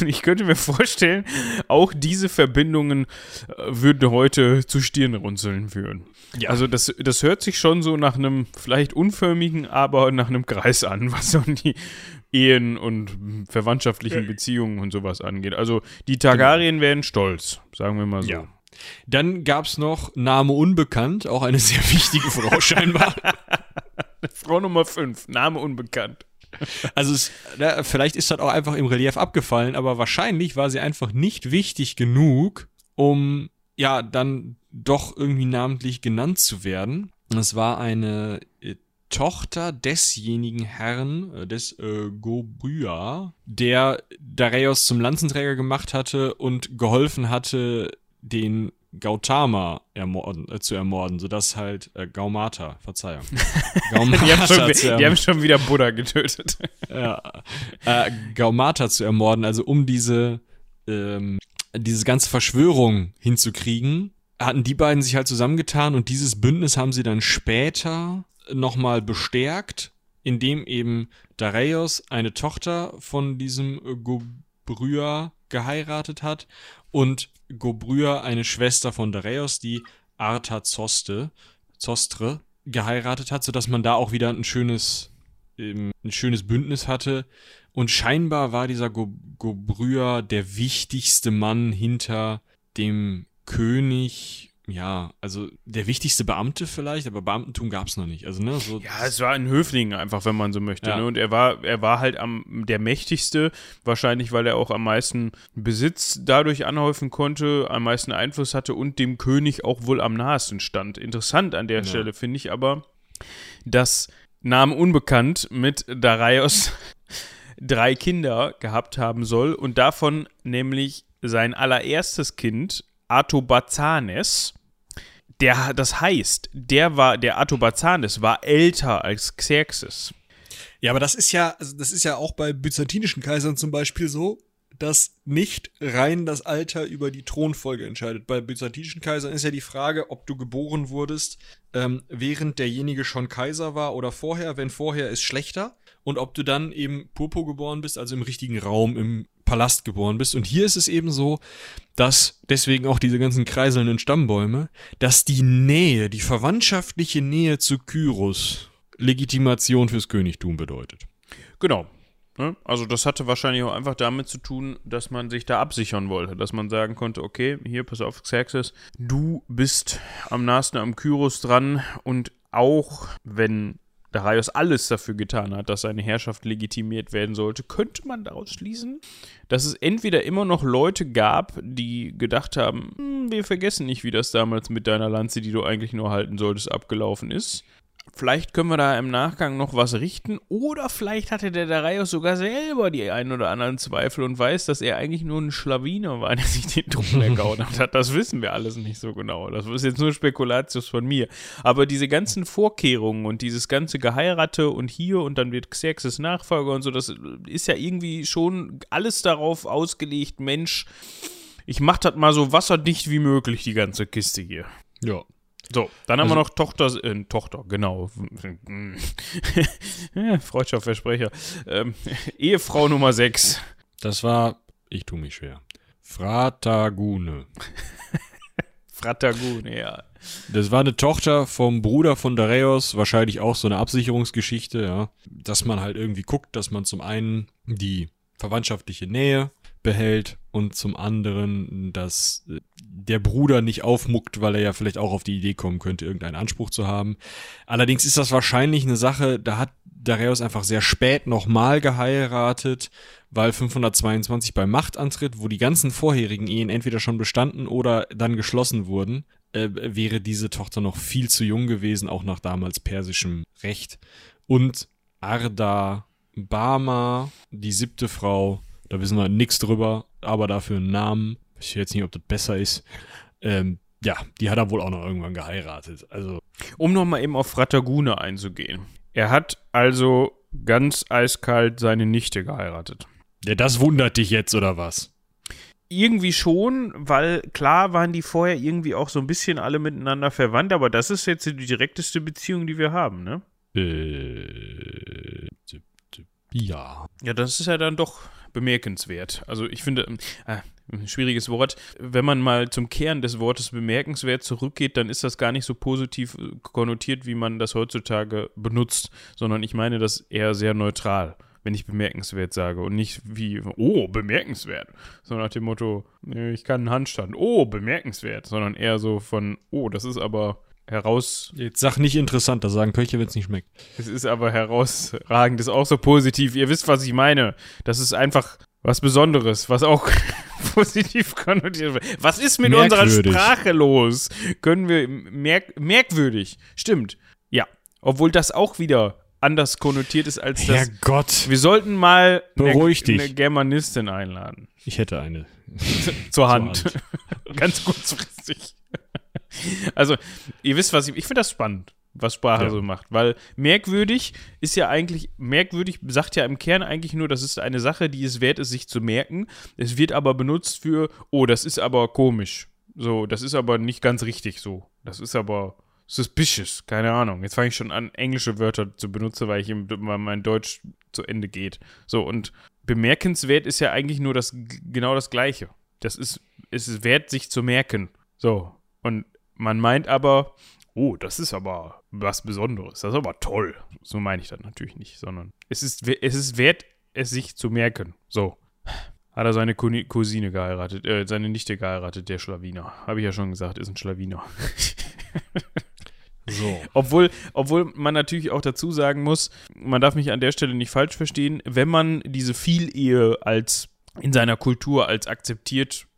Und ich könnte mir vorstellen, auch diese Verbindungen äh, würden heute zu Stirnrunzeln führen. Ja. Also das, das hört sich schon so nach einem vielleicht unförmigen, aber nach einem Kreis an, was so die Ehen und verwandtschaftlichen Beziehungen und sowas angeht. Also die Targaryen genau. werden stolz, sagen wir mal so. Ja.
Dann gab es noch Name Unbekannt, auch eine sehr wichtige Frau scheinbar.
Frau Nummer 5, Name Unbekannt.
Also es, na, vielleicht ist das auch einfach im Relief abgefallen, aber wahrscheinlich war sie einfach nicht wichtig genug, um ja dann doch irgendwie namentlich genannt zu werden. Es war eine äh, Tochter desjenigen Herrn, äh, des äh, Gobrya, der Dareios zum Lanzenträger gemacht hatte und geholfen hatte, den Gautama ermorden, äh, zu ermorden, sodass halt äh, Gaumata, Verzeihung.
Gaumata die, haben schon, die haben schon wieder Buddha getötet.
ja, äh, Gaumata zu ermorden, also um diese ähm, diese ganze Verschwörung hinzukriegen, hatten die beiden sich halt zusammengetan und dieses Bündnis haben sie dann später nochmal bestärkt in dem eben Dareios eine Tochter von diesem Gobrya geheiratet hat und Gobrya eine Schwester von Dareios, die Artazoste, Zostre, geheiratet hat, sodass man da auch wieder ein schönes, ähm, ein schönes Bündnis hatte. Und scheinbar war dieser Go Gobrya der wichtigste Mann hinter dem König ja, also der wichtigste Beamte vielleicht, aber Beamtentum gab es noch nicht. Also, ne, so
ja, es war ein Höfling einfach, wenn man so möchte.
Ja.
Ne? Und er war, er war halt am der mächtigste, wahrscheinlich, weil er auch am meisten Besitz dadurch anhäufen konnte, am meisten Einfluss hatte und dem König auch wohl am nahesten stand. Interessant an der
Ja.
Stelle finde ich aber, dass Namen unbekannt mit Dareios drei Kinder gehabt haben soll und davon nämlich sein allererstes Kind Artobazanes der, das heißt, der war, der Artobazanes war älter als Xerxes.
Ja, aber das ist ja, also das ist ja auch bei byzantinischen Kaisern zum Beispiel so, dass nicht rein das Alter über die Thronfolge entscheidet. Bei byzantinischen Kaisern ist ja die Frage, ob du geboren wurdest, ähm, während derjenige schon Kaiser war oder vorher. Wenn vorher ist schlechter. Und ob du dann eben Purpur geboren bist, also im richtigen Raum, im Palast geboren bist. Und hier ist es eben so, dass deswegen auch diese ganzen kreiselnden Stammbäume, dass die Nähe, die verwandtschaftliche Nähe zu Kyros Legitimation fürs Königtum bedeutet.
Genau. Ne? Also das hatte wahrscheinlich auch einfach damit zu tun, dass man sich da absichern wollte, dass man sagen konnte, okay, hier, pass auf, Xerxes, du bist am nahesten am Kyros dran und auch wenn Darius alles dafür getan hat, dass seine Herrschaft legitimiert werden sollte, könnte man daraus schließen, dass es entweder immer noch Leute gab, die gedacht haben, hm, wir vergessen nicht, wie das damals mit deiner Lanze, die du eigentlich nur halten solltest, abgelaufen ist. Vielleicht können wir da im Nachgang noch was richten. Oder vielleicht hatte der Darius sogar selber die ein oder anderen Zweifel und weiß, dass er eigentlich nur ein Schlawiner war, der sich den Thron ergaunert hat. Das wissen wir alles nicht so genau. Das ist jetzt nur Spekulatius von mir. Aber diese ganzen Vorkehrungen und dieses ganze Geheirate und hier und dann wird Xerxes Nachfolger und so, das ist ja irgendwie schon alles darauf ausgelegt, Mensch, ich mach das mal so wasserdicht wie möglich, die ganze Kiste hier.
Ja.
So, dann haben
Also-
wir noch Tochter, äh, Tochter, genau. Freudscher Versprecher. Ähm, Ehefrau Nummer 6.
Das war, ich tu mich schwer. Fratagune.
Fratagune, ja.
Das war eine Tochter vom Bruder von Dareios, wahrscheinlich auch so eine Absicherungsgeschichte, ja. Dass man halt irgendwie guckt, dass man zum einen die verwandtschaftliche Nähe behält und zum anderen, dass äh, der Bruder nicht aufmuckt, weil er ja vielleicht auch auf die Idee kommen könnte, irgendeinen Anspruch zu haben. Allerdings ist das wahrscheinlich eine Sache, da hat Dareios einfach sehr spät nochmal geheiratet, weil 522 bei Machtantritt, wo die ganzen vorherigen Ehen entweder schon bestanden oder dann geschlossen wurden, äh, wäre diese Tochter noch viel zu jung gewesen, auch nach damals persischem Recht. Und Arda Bama, die siebte Frau, da wissen wir nichts drüber, aber dafür einen Namen. Ich weiß jetzt nicht, ob das besser ist. Ähm, ja, die hat er wohl auch noch irgendwann geheiratet. Also,
Um nochmal eben auf Fratagune einzugehen. Er hat also ganz eiskalt seine Nichte geheiratet.
ja, das wundert dich jetzt, oder was?
Irgendwie schon, weil klar waren die vorher irgendwie auch so ein bisschen alle miteinander verwandt, aber das ist jetzt die direkteste Beziehung, die wir haben, ne?
Äh, ja.
Ja, das ist ja dann doch bemerkenswert. Also ich finde, äh, ein schwieriges Wort. Wenn man mal zum Kern des Wortes bemerkenswert zurückgeht, dann ist das gar nicht so positiv äh, konnotiert, wie man das heutzutage benutzt, sondern ich meine das eher sehr neutral, wenn ich bemerkenswert sage und nicht wie, oh, bemerkenswert, so nach dem Motto, äh, ich kann einen Handstand, oh, bemerkenswert, sondern eher so von, oh, das ist aber heraus,
Jetzt sag nicht interessant, das sagen Köche, wenn es nicht schmeckt.
es ist aber herausragend, ist auch so positiv. Ihr wisst, was ich meine. Das ist einfach was Besonderes, was auch positiv konnotiert wird. Was ist mit unserer
Merkwürdig.
Sprache los? Können wir merk merkwürdig. Stimmt. Ja. Obwohl das auch wieder anders konnotiert ist als das.
Herrgott.
Wir sollten mal
Beruhig
eine, eine Germanistin einladen.
Ich hätte eine.
Zur Hand.
Hand.
Ganz kurzfristig. also, ihr wisst, was ich. Ich finde das spannend, was Sprache
Ja.
so macht. Weil merkwürdig ist ja eigentlich. Merkwürdig sagt ja im Kern eigentlich nur, das ist eine Sache, die es wert ist, sich zu merken. Es wird aber benutzt für, oh, das ist aber komisch. So, das ist aber nicht ganz richtig so. Das ist aber suspicious, keine Ahnung. Jetzt fange ich schon an, englische Wörter zu benutzen, weil ich weil mein Deutsch zu Ende geht. So, und bemerkenswert ist ja eigentlich nur das genau das Gleiche. Das ist, es ist wert, sich zu merken. So. Und man meint aber, oh, das ist aber was Besonderes. Das ist aber toll. So meine ich das natürlich nicht, sondern es ist, es ist wert, es sich zu merken. So. Hat er seine Cousine geheiratet, äh, seine Nichte geheiratet, der Schlawiner. Habe ich ja schon gesagt, ist ein Schlawiner. So. Obwohl, obwohl man natürlich auch dazu sagen muss, man darf mich an der Stelle nicht falsch verstehen, wenn man diese Vielehe als in seiner Kultur als akzeptiert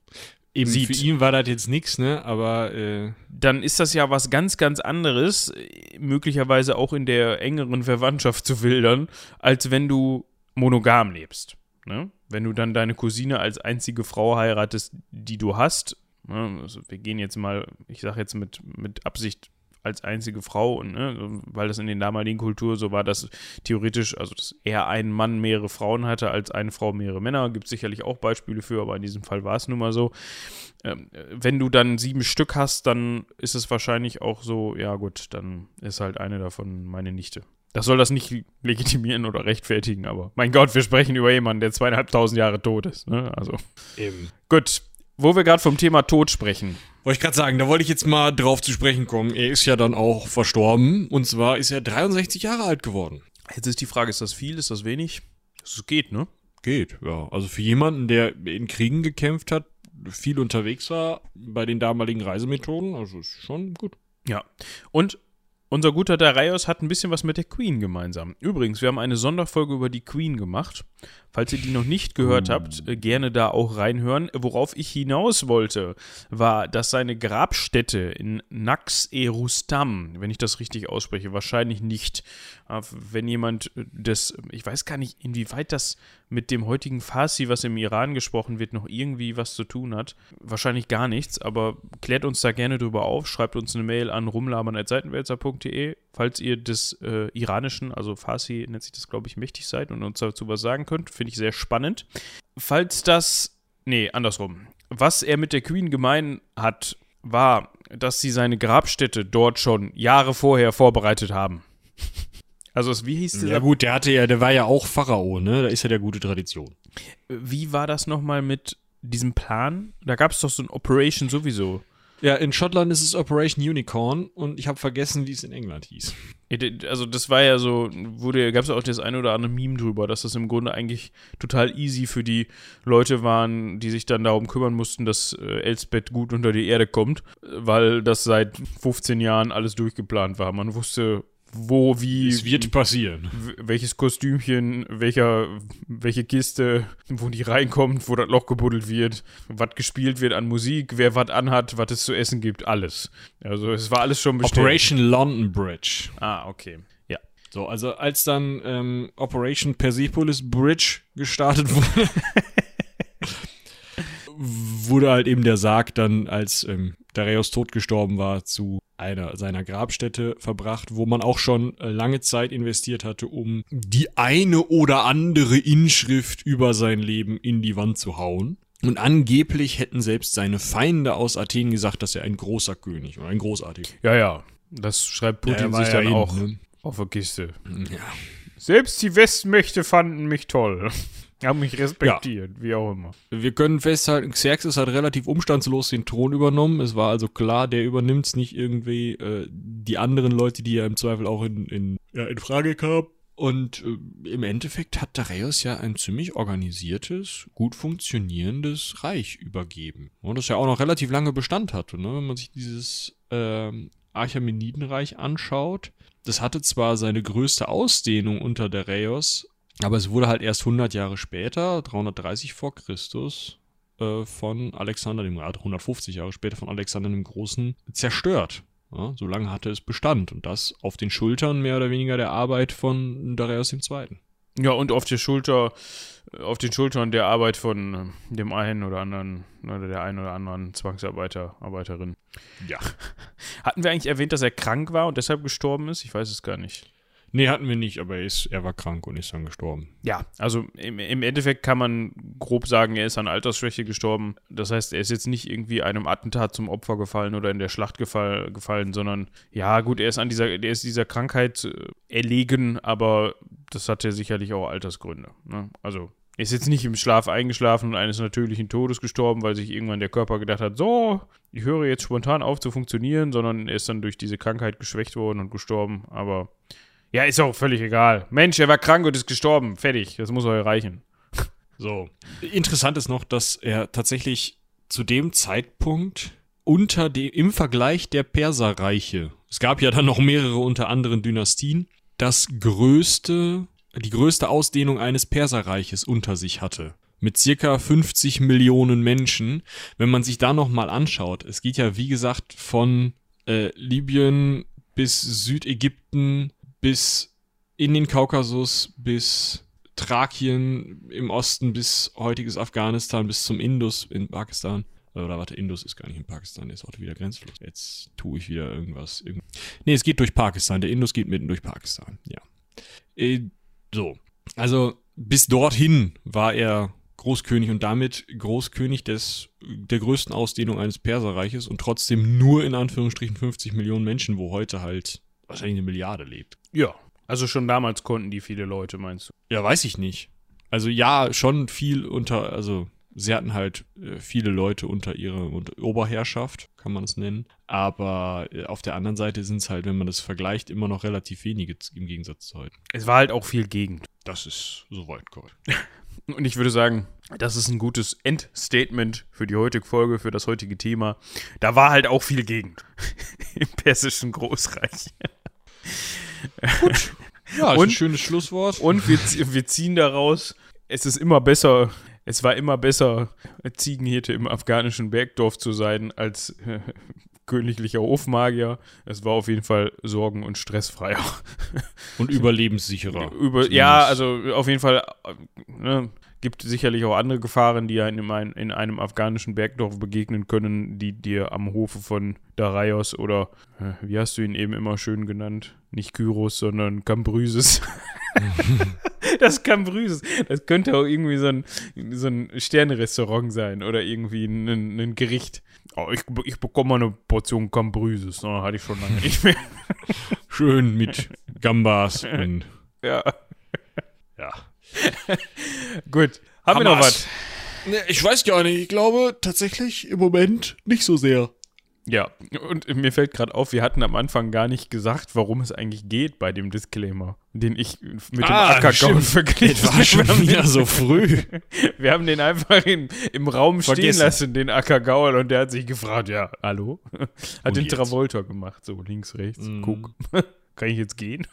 Eben sieht. für ihn war das jetzt nichts, ne? Aber äh
dann ist das ja was ganz, ganz anderes, möglicherweise auch in der engeren Verwandtschaft zu wildern, als wenn du monogam lebst. Ne? Wenn du dann deine Cousine als einzige Frau heiratest, die du hast. Ne? Also wir gehen jetzt mal, ich sage jetzt mit, mit Absicht als einzige Frau und ne, weil das in den damaligen Kulturen so war, dass theoretisch, also dass eher ein Mann mehrere Frauen hatte als eine Frau mehrere Männer. Gibt es sicherlich auch Beispiele für, aber in diesem Fall war es nun mal so. Ähm, wenn du dann sieben Stück hast, dann ist es wahrscheinlich auch so, ja gut, dann ist halt eine davon meine Nichte. Das soll das nicht legitimieren oder rechtfertigen, aber mein Gott, wir sprechen über jemanden, der zweieinhalbtausend Jahre tot ist. Ne? Also. Eben. Gut, wo wir gerade vom Thema Tod sprechen.
Wollte ich gerade sagen, da wollte ich jetzt mal drauf zu sprechen kommen. Er ist ja dann auch verstorben. Und zwar ist er 63 Jahre alt geworden.
Jetzt ist die Frage, ist das viel, ist das wenig? Es geht, ne?
Geht, ja. Also für jemanden, der in Kriegen gekämpft hat, viel unterwegs war bei den damaligen Reisemethoden, also ist schon gut.
Ja. Und unser guter Darius hat ein bisschen was mit der Queen gemeinsam. Übrigens, wir haben eine Sonderfolge über die Queen gemacht. Falls ihr die noch nicht gehört uh. habt, äh, gerne da auch reinhören. Worauf ich hinaus wollte, war, dass seine Grabstätte in Nax-e-Rustam, wenn ich das richtig ausspreche, wahrscheinlich nicht, wenn jemand das, ich weiß gar nicht, inwieweit das mit dem heutigen Farsi, was im Iran gesprochen wird, noch irgendwie was zu tun hat. Wahrscheinlich gar nichts, aber klärt uns da gerne drüber auf, schreibt uns eine Mail an rumlabern.seitenwälzer.de, falls ihr des äh, Iranischen, also Farsi nennt sich das, glaube ich, mächtig seid und uns dazu was sagen könnt. Finde ich sehr spannend. Falls das, nee, andersrum. Was er mit der Queen gemein hat, war, dass sie seine Grabstätte dort schon Jahre vorher vorbereitet haben. Also, wie hieß
der? Ja, gut, der hatte ja, der war ja auch Pharao, ne? Da ist ja der gute Tradition.
Wie war das nochmal mit diesem Plan? Da gab es doch so ein Operation sowieso.
Ja, in Schottland ist es Operation Unicorn und ich habe vergessen, wie es in England hieß.
Also das war ja so, wurde, gab es auch das ein oder andere Meme drüber, dass das im Grunde eigentlich total easy für die Leute waren, die sich dann darum kümmern mussten, dass äh, Elsbeth gut unter die Erde kommt, weil das seit 15 Jahren alles durchgeplant war. Man wusste, wo, wie.
Es wird passieren.
Welches Kostümchen, welcher, welche Kiste, wo die reinkommt, wo das Loch gebuddelt wird, was gespielt wird an Musik, wer was anhat, was es zu essen gibt, alles. Also es war alles schon
bestellt. Operation London Bridge.
Ah, okay. Ja.
So, also als dann ähm, Operation Persepolis Bridge gestartet wurde, wurde halt eben der Sarg dann, als ähm, Dareios tot gestorben war, zu einer seiner Grabstätte verbracht, wo man auch schon äh, lange Zeit investiert hatte, um die eine oder andere Inschrift über sein Leben in die Wand zu hauen. Und angeblich hätten selbst seine Feinde aus Athen gesagt, dass er ein großer König oder ein großartiger.
Ja, ja. Das schreibt Putin ja, sich dann ja auch ne? auf der Kiste. Ja. Selbst die Westmächte fanden mich toll. Haben mich respektiert, ja. wie auch immer.
Wir können festhalten, Xerxes hat relativ umstandslos den Thron übernommen. Es war also klar, der übernimmt es nicht irgendwie äh, die anderen Leute, die ja im Zweifel auch in, in, ja, in Frage kamen. Und äh, im Endeffekt hat Darius ja ein ziemlich organisiertes, gut funktionierendes Reich übergeben. Und das ja auch noch relativ lange Bestand hatte. Ne? Wenn man sich dieses äh, Archämenidenreich anschaut, das hatte zwar seine größte Ausdehnung unter Darius, aber es wurde halt erst 100 Jahre später, 330 vor Christus, äh, von Alexander dem also 150 Jahre später von Alexander dem Großen zerstört. Ja, so lange hatte es Bestand und das auf den Schultern mehr oder weniger der Arbeit von Darius II.
Ja, und auf der Schulter, auf den Schultern der Arbeit von dem einen oder anderen oder der einen oder anderen Zwangsarbeiter, Arbeiterin. Ja. Hatten wir eigentlich erwähnt, dass er krank war und deshalb gestorben ist? Ich weiß es gar nicht.
Nee, hatten wir nicht, aber er, ist, er war krank und ist dann gestorben.
Ja, also im, im Endeffekt kann man grob sagen, er ist an Altersschwäche gestorben. Das heißt, er ist jetzt nicht irgendwie einem Attentat zum Opfer gefallen oder in der Schlacht gefall, gefallen, sondern ja, gut, er ist an dieser, er ist dieser Krankheit äh, erlegen, aber das hatte sicherlich auch Altersgründe. Ne? Also ist jetzt nicht im Schlaf eingeschlafen und eines natürlichen Todes gestorben, weil sich irgendwann der Körper gedacht hat, so, ich höre jetzt spontan auf zu funktionieren, sondern er ist dann durch diese Krankheit geschwächt worden und gestorben. Aber ja, ist auch völlig egal. Mensch, er war krank und ist gestorben. Fertig. Das muss euch reichen.
So. Interessant ist noch, dass er tatsächlich zu dem Zeitpunkt unter dem, im Vergleich der Perserreiche, es gab ja dann noch mehrere unter anderen Dynastien, das größte, die größte Ausdehnung eines Perserreiches unter sich hatte. Mit circa 50 Millionen Menschen. Wenn man sich da nochmal anschaut, es geht ja wie gesagt von äh, Libyen bis Südägypten bis in den Kaukasus, bis Thrakien im Osten, bis heutiges Afghanistan, bis zum Indus in Pakistan. Oder warte, Indus ist gar nicht in Pakistan, der ist auch wieder grenzfluss. Jetzt tue ich wieder irgendwas. Irgend nee, es geht durch Pakistan. Der Indus geht mitten durch Pakistan, ja. Äh, so. Also bis dorthin war er Großkönig und damit Großkönig des, der größten Ausdehnung eines Perserreiches und trotzdem nur in Anführungsstrichen 50 Millionen Menschen, wo heute halt wahrscheinlich eine Milliarde lebt.
Ja, also schon damals konnten die viele Leute, meinst du?
Ja, weiß ich nicht. Also ja, schon viel unter, also sie hatten halt äh, viele Leute unter ihrer Oberherrschaft, kann man es nennen. Aber äh, auf der anderen Seite sind es halt, wenn man das vergleicht, immer noch relativ wenige im Gegensatz zu heute.
Es war halt auch viel Gegend.
Das ist soweit korrekt.
Und ich würde sagen, das ist ein gutes Endstatement für die heutige Folge, für das heutige Thema. Da war halt auch viel Gegend im persischen Großreich.
Gut. Ja,
Und-
ein schönes Schlusswort.
Und wir, wir ziehen daraus, es ist immer besser, es war immer besser, Ziegenhirte im afghanischen Bergdorf zu sein, als äh, königlicher Hofmagier. Es war auf jeden Fall sorgen- und stressfreier.
Und überlebenssicherer.
Über, ja, also auf jeden Fall äh, ne, gibt sicherlich auch andere Gefahren, die einem in, in einem afghanischen Bergdorf begegnen können, die dir am Hofe von Daraios oder äh, wie hast du ihn eben immer schön genannt? Nicht Kyros, sondern Kambryses. das Kambryses. Das könnte auch irgendwie so ein, so ein Sternerestaurant sein oder irgendwie ein, ein, ein Gericht. Oh, ich, ich bekomme mal eine Portion Kambryses. Oh, hatte ich schon lange nicht mehr.
Schön mit Gambas und
ja,
ja.
gut. Haben wir noch was?
Ne, ich weiß gar nicht. Ich glaube tatsächlich im Moment nicht so sehr.
Ja, und mir fällt gerade auf, wir hatten am Anfang gar nicht gesagt, worum es eigentlich geht bei dem Disclaimer, den ich mit dem
Ah,
Ackergaul
stimmt.
verglichen
war schon
wir, haben
wieder so früh.
wir haben den einfach in, im Raum stehen
Vergessen.
lassen, den Ackergaul, und der hat sich gefragt, ja, hallo? Hat
Und
den
jetzt?
Travolta gemacht, so links, rechts,
Mm.
guck. Kann ich jetzt gehen?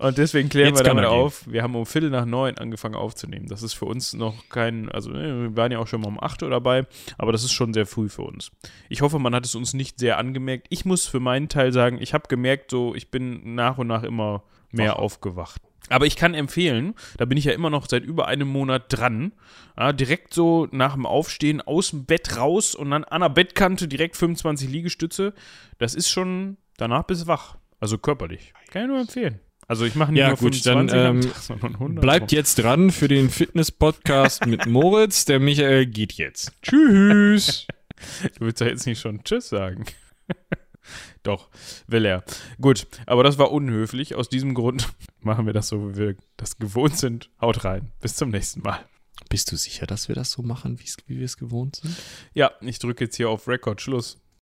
Und deswegen klären
Jetzt
wir damit auf. Wir haben um Viertel nach neun angefangen aufzunehmen. Das ist für uns noch kein, also ne, wir waren ja auch schon mal um 8 Uhr dabei, aber das ist schon sehr früh für uns. Ich hoffe, man hat es uns nicht sehr angemerkt. Ich muss für meinen Teil sagen, ich habe gemerkt, so ich bin nach und nach immer mehr
Wacher.
aufgewacht. Aber ich kann empfehlen, da bin ich ja immer noch seit über einem Monat dran, ja, direkt so nach dem Aufstehen aus dem Bett raus und dann an der Bettkante direkt 25 Liegestütze. Das ist schon, danach bist du wach. Also körperlich. Kann ich nur empfehlen. Also ich mache nicht
Ja,
nur
gut,
25
dann, ähm,
Tag, sondern 100.
Bleibt jetzt dran für den Fitness-Podcast mit Moritz. Der Michael geht jetzt. Tschüss.
Du willst ja jetzt nicht schon Tschüss sagen. Doch, will er. Gut, aber das war unhöflich. Aus diesem Grund machen wir das so, wie wir das gewohnt sind. Haut rein. Bis zum nächsten Mal.
Bist du sicher, dass wir das so machen, wie wir es gewohnt sind?
Ja, ich drücke jetzt hier auf Record. Schluss.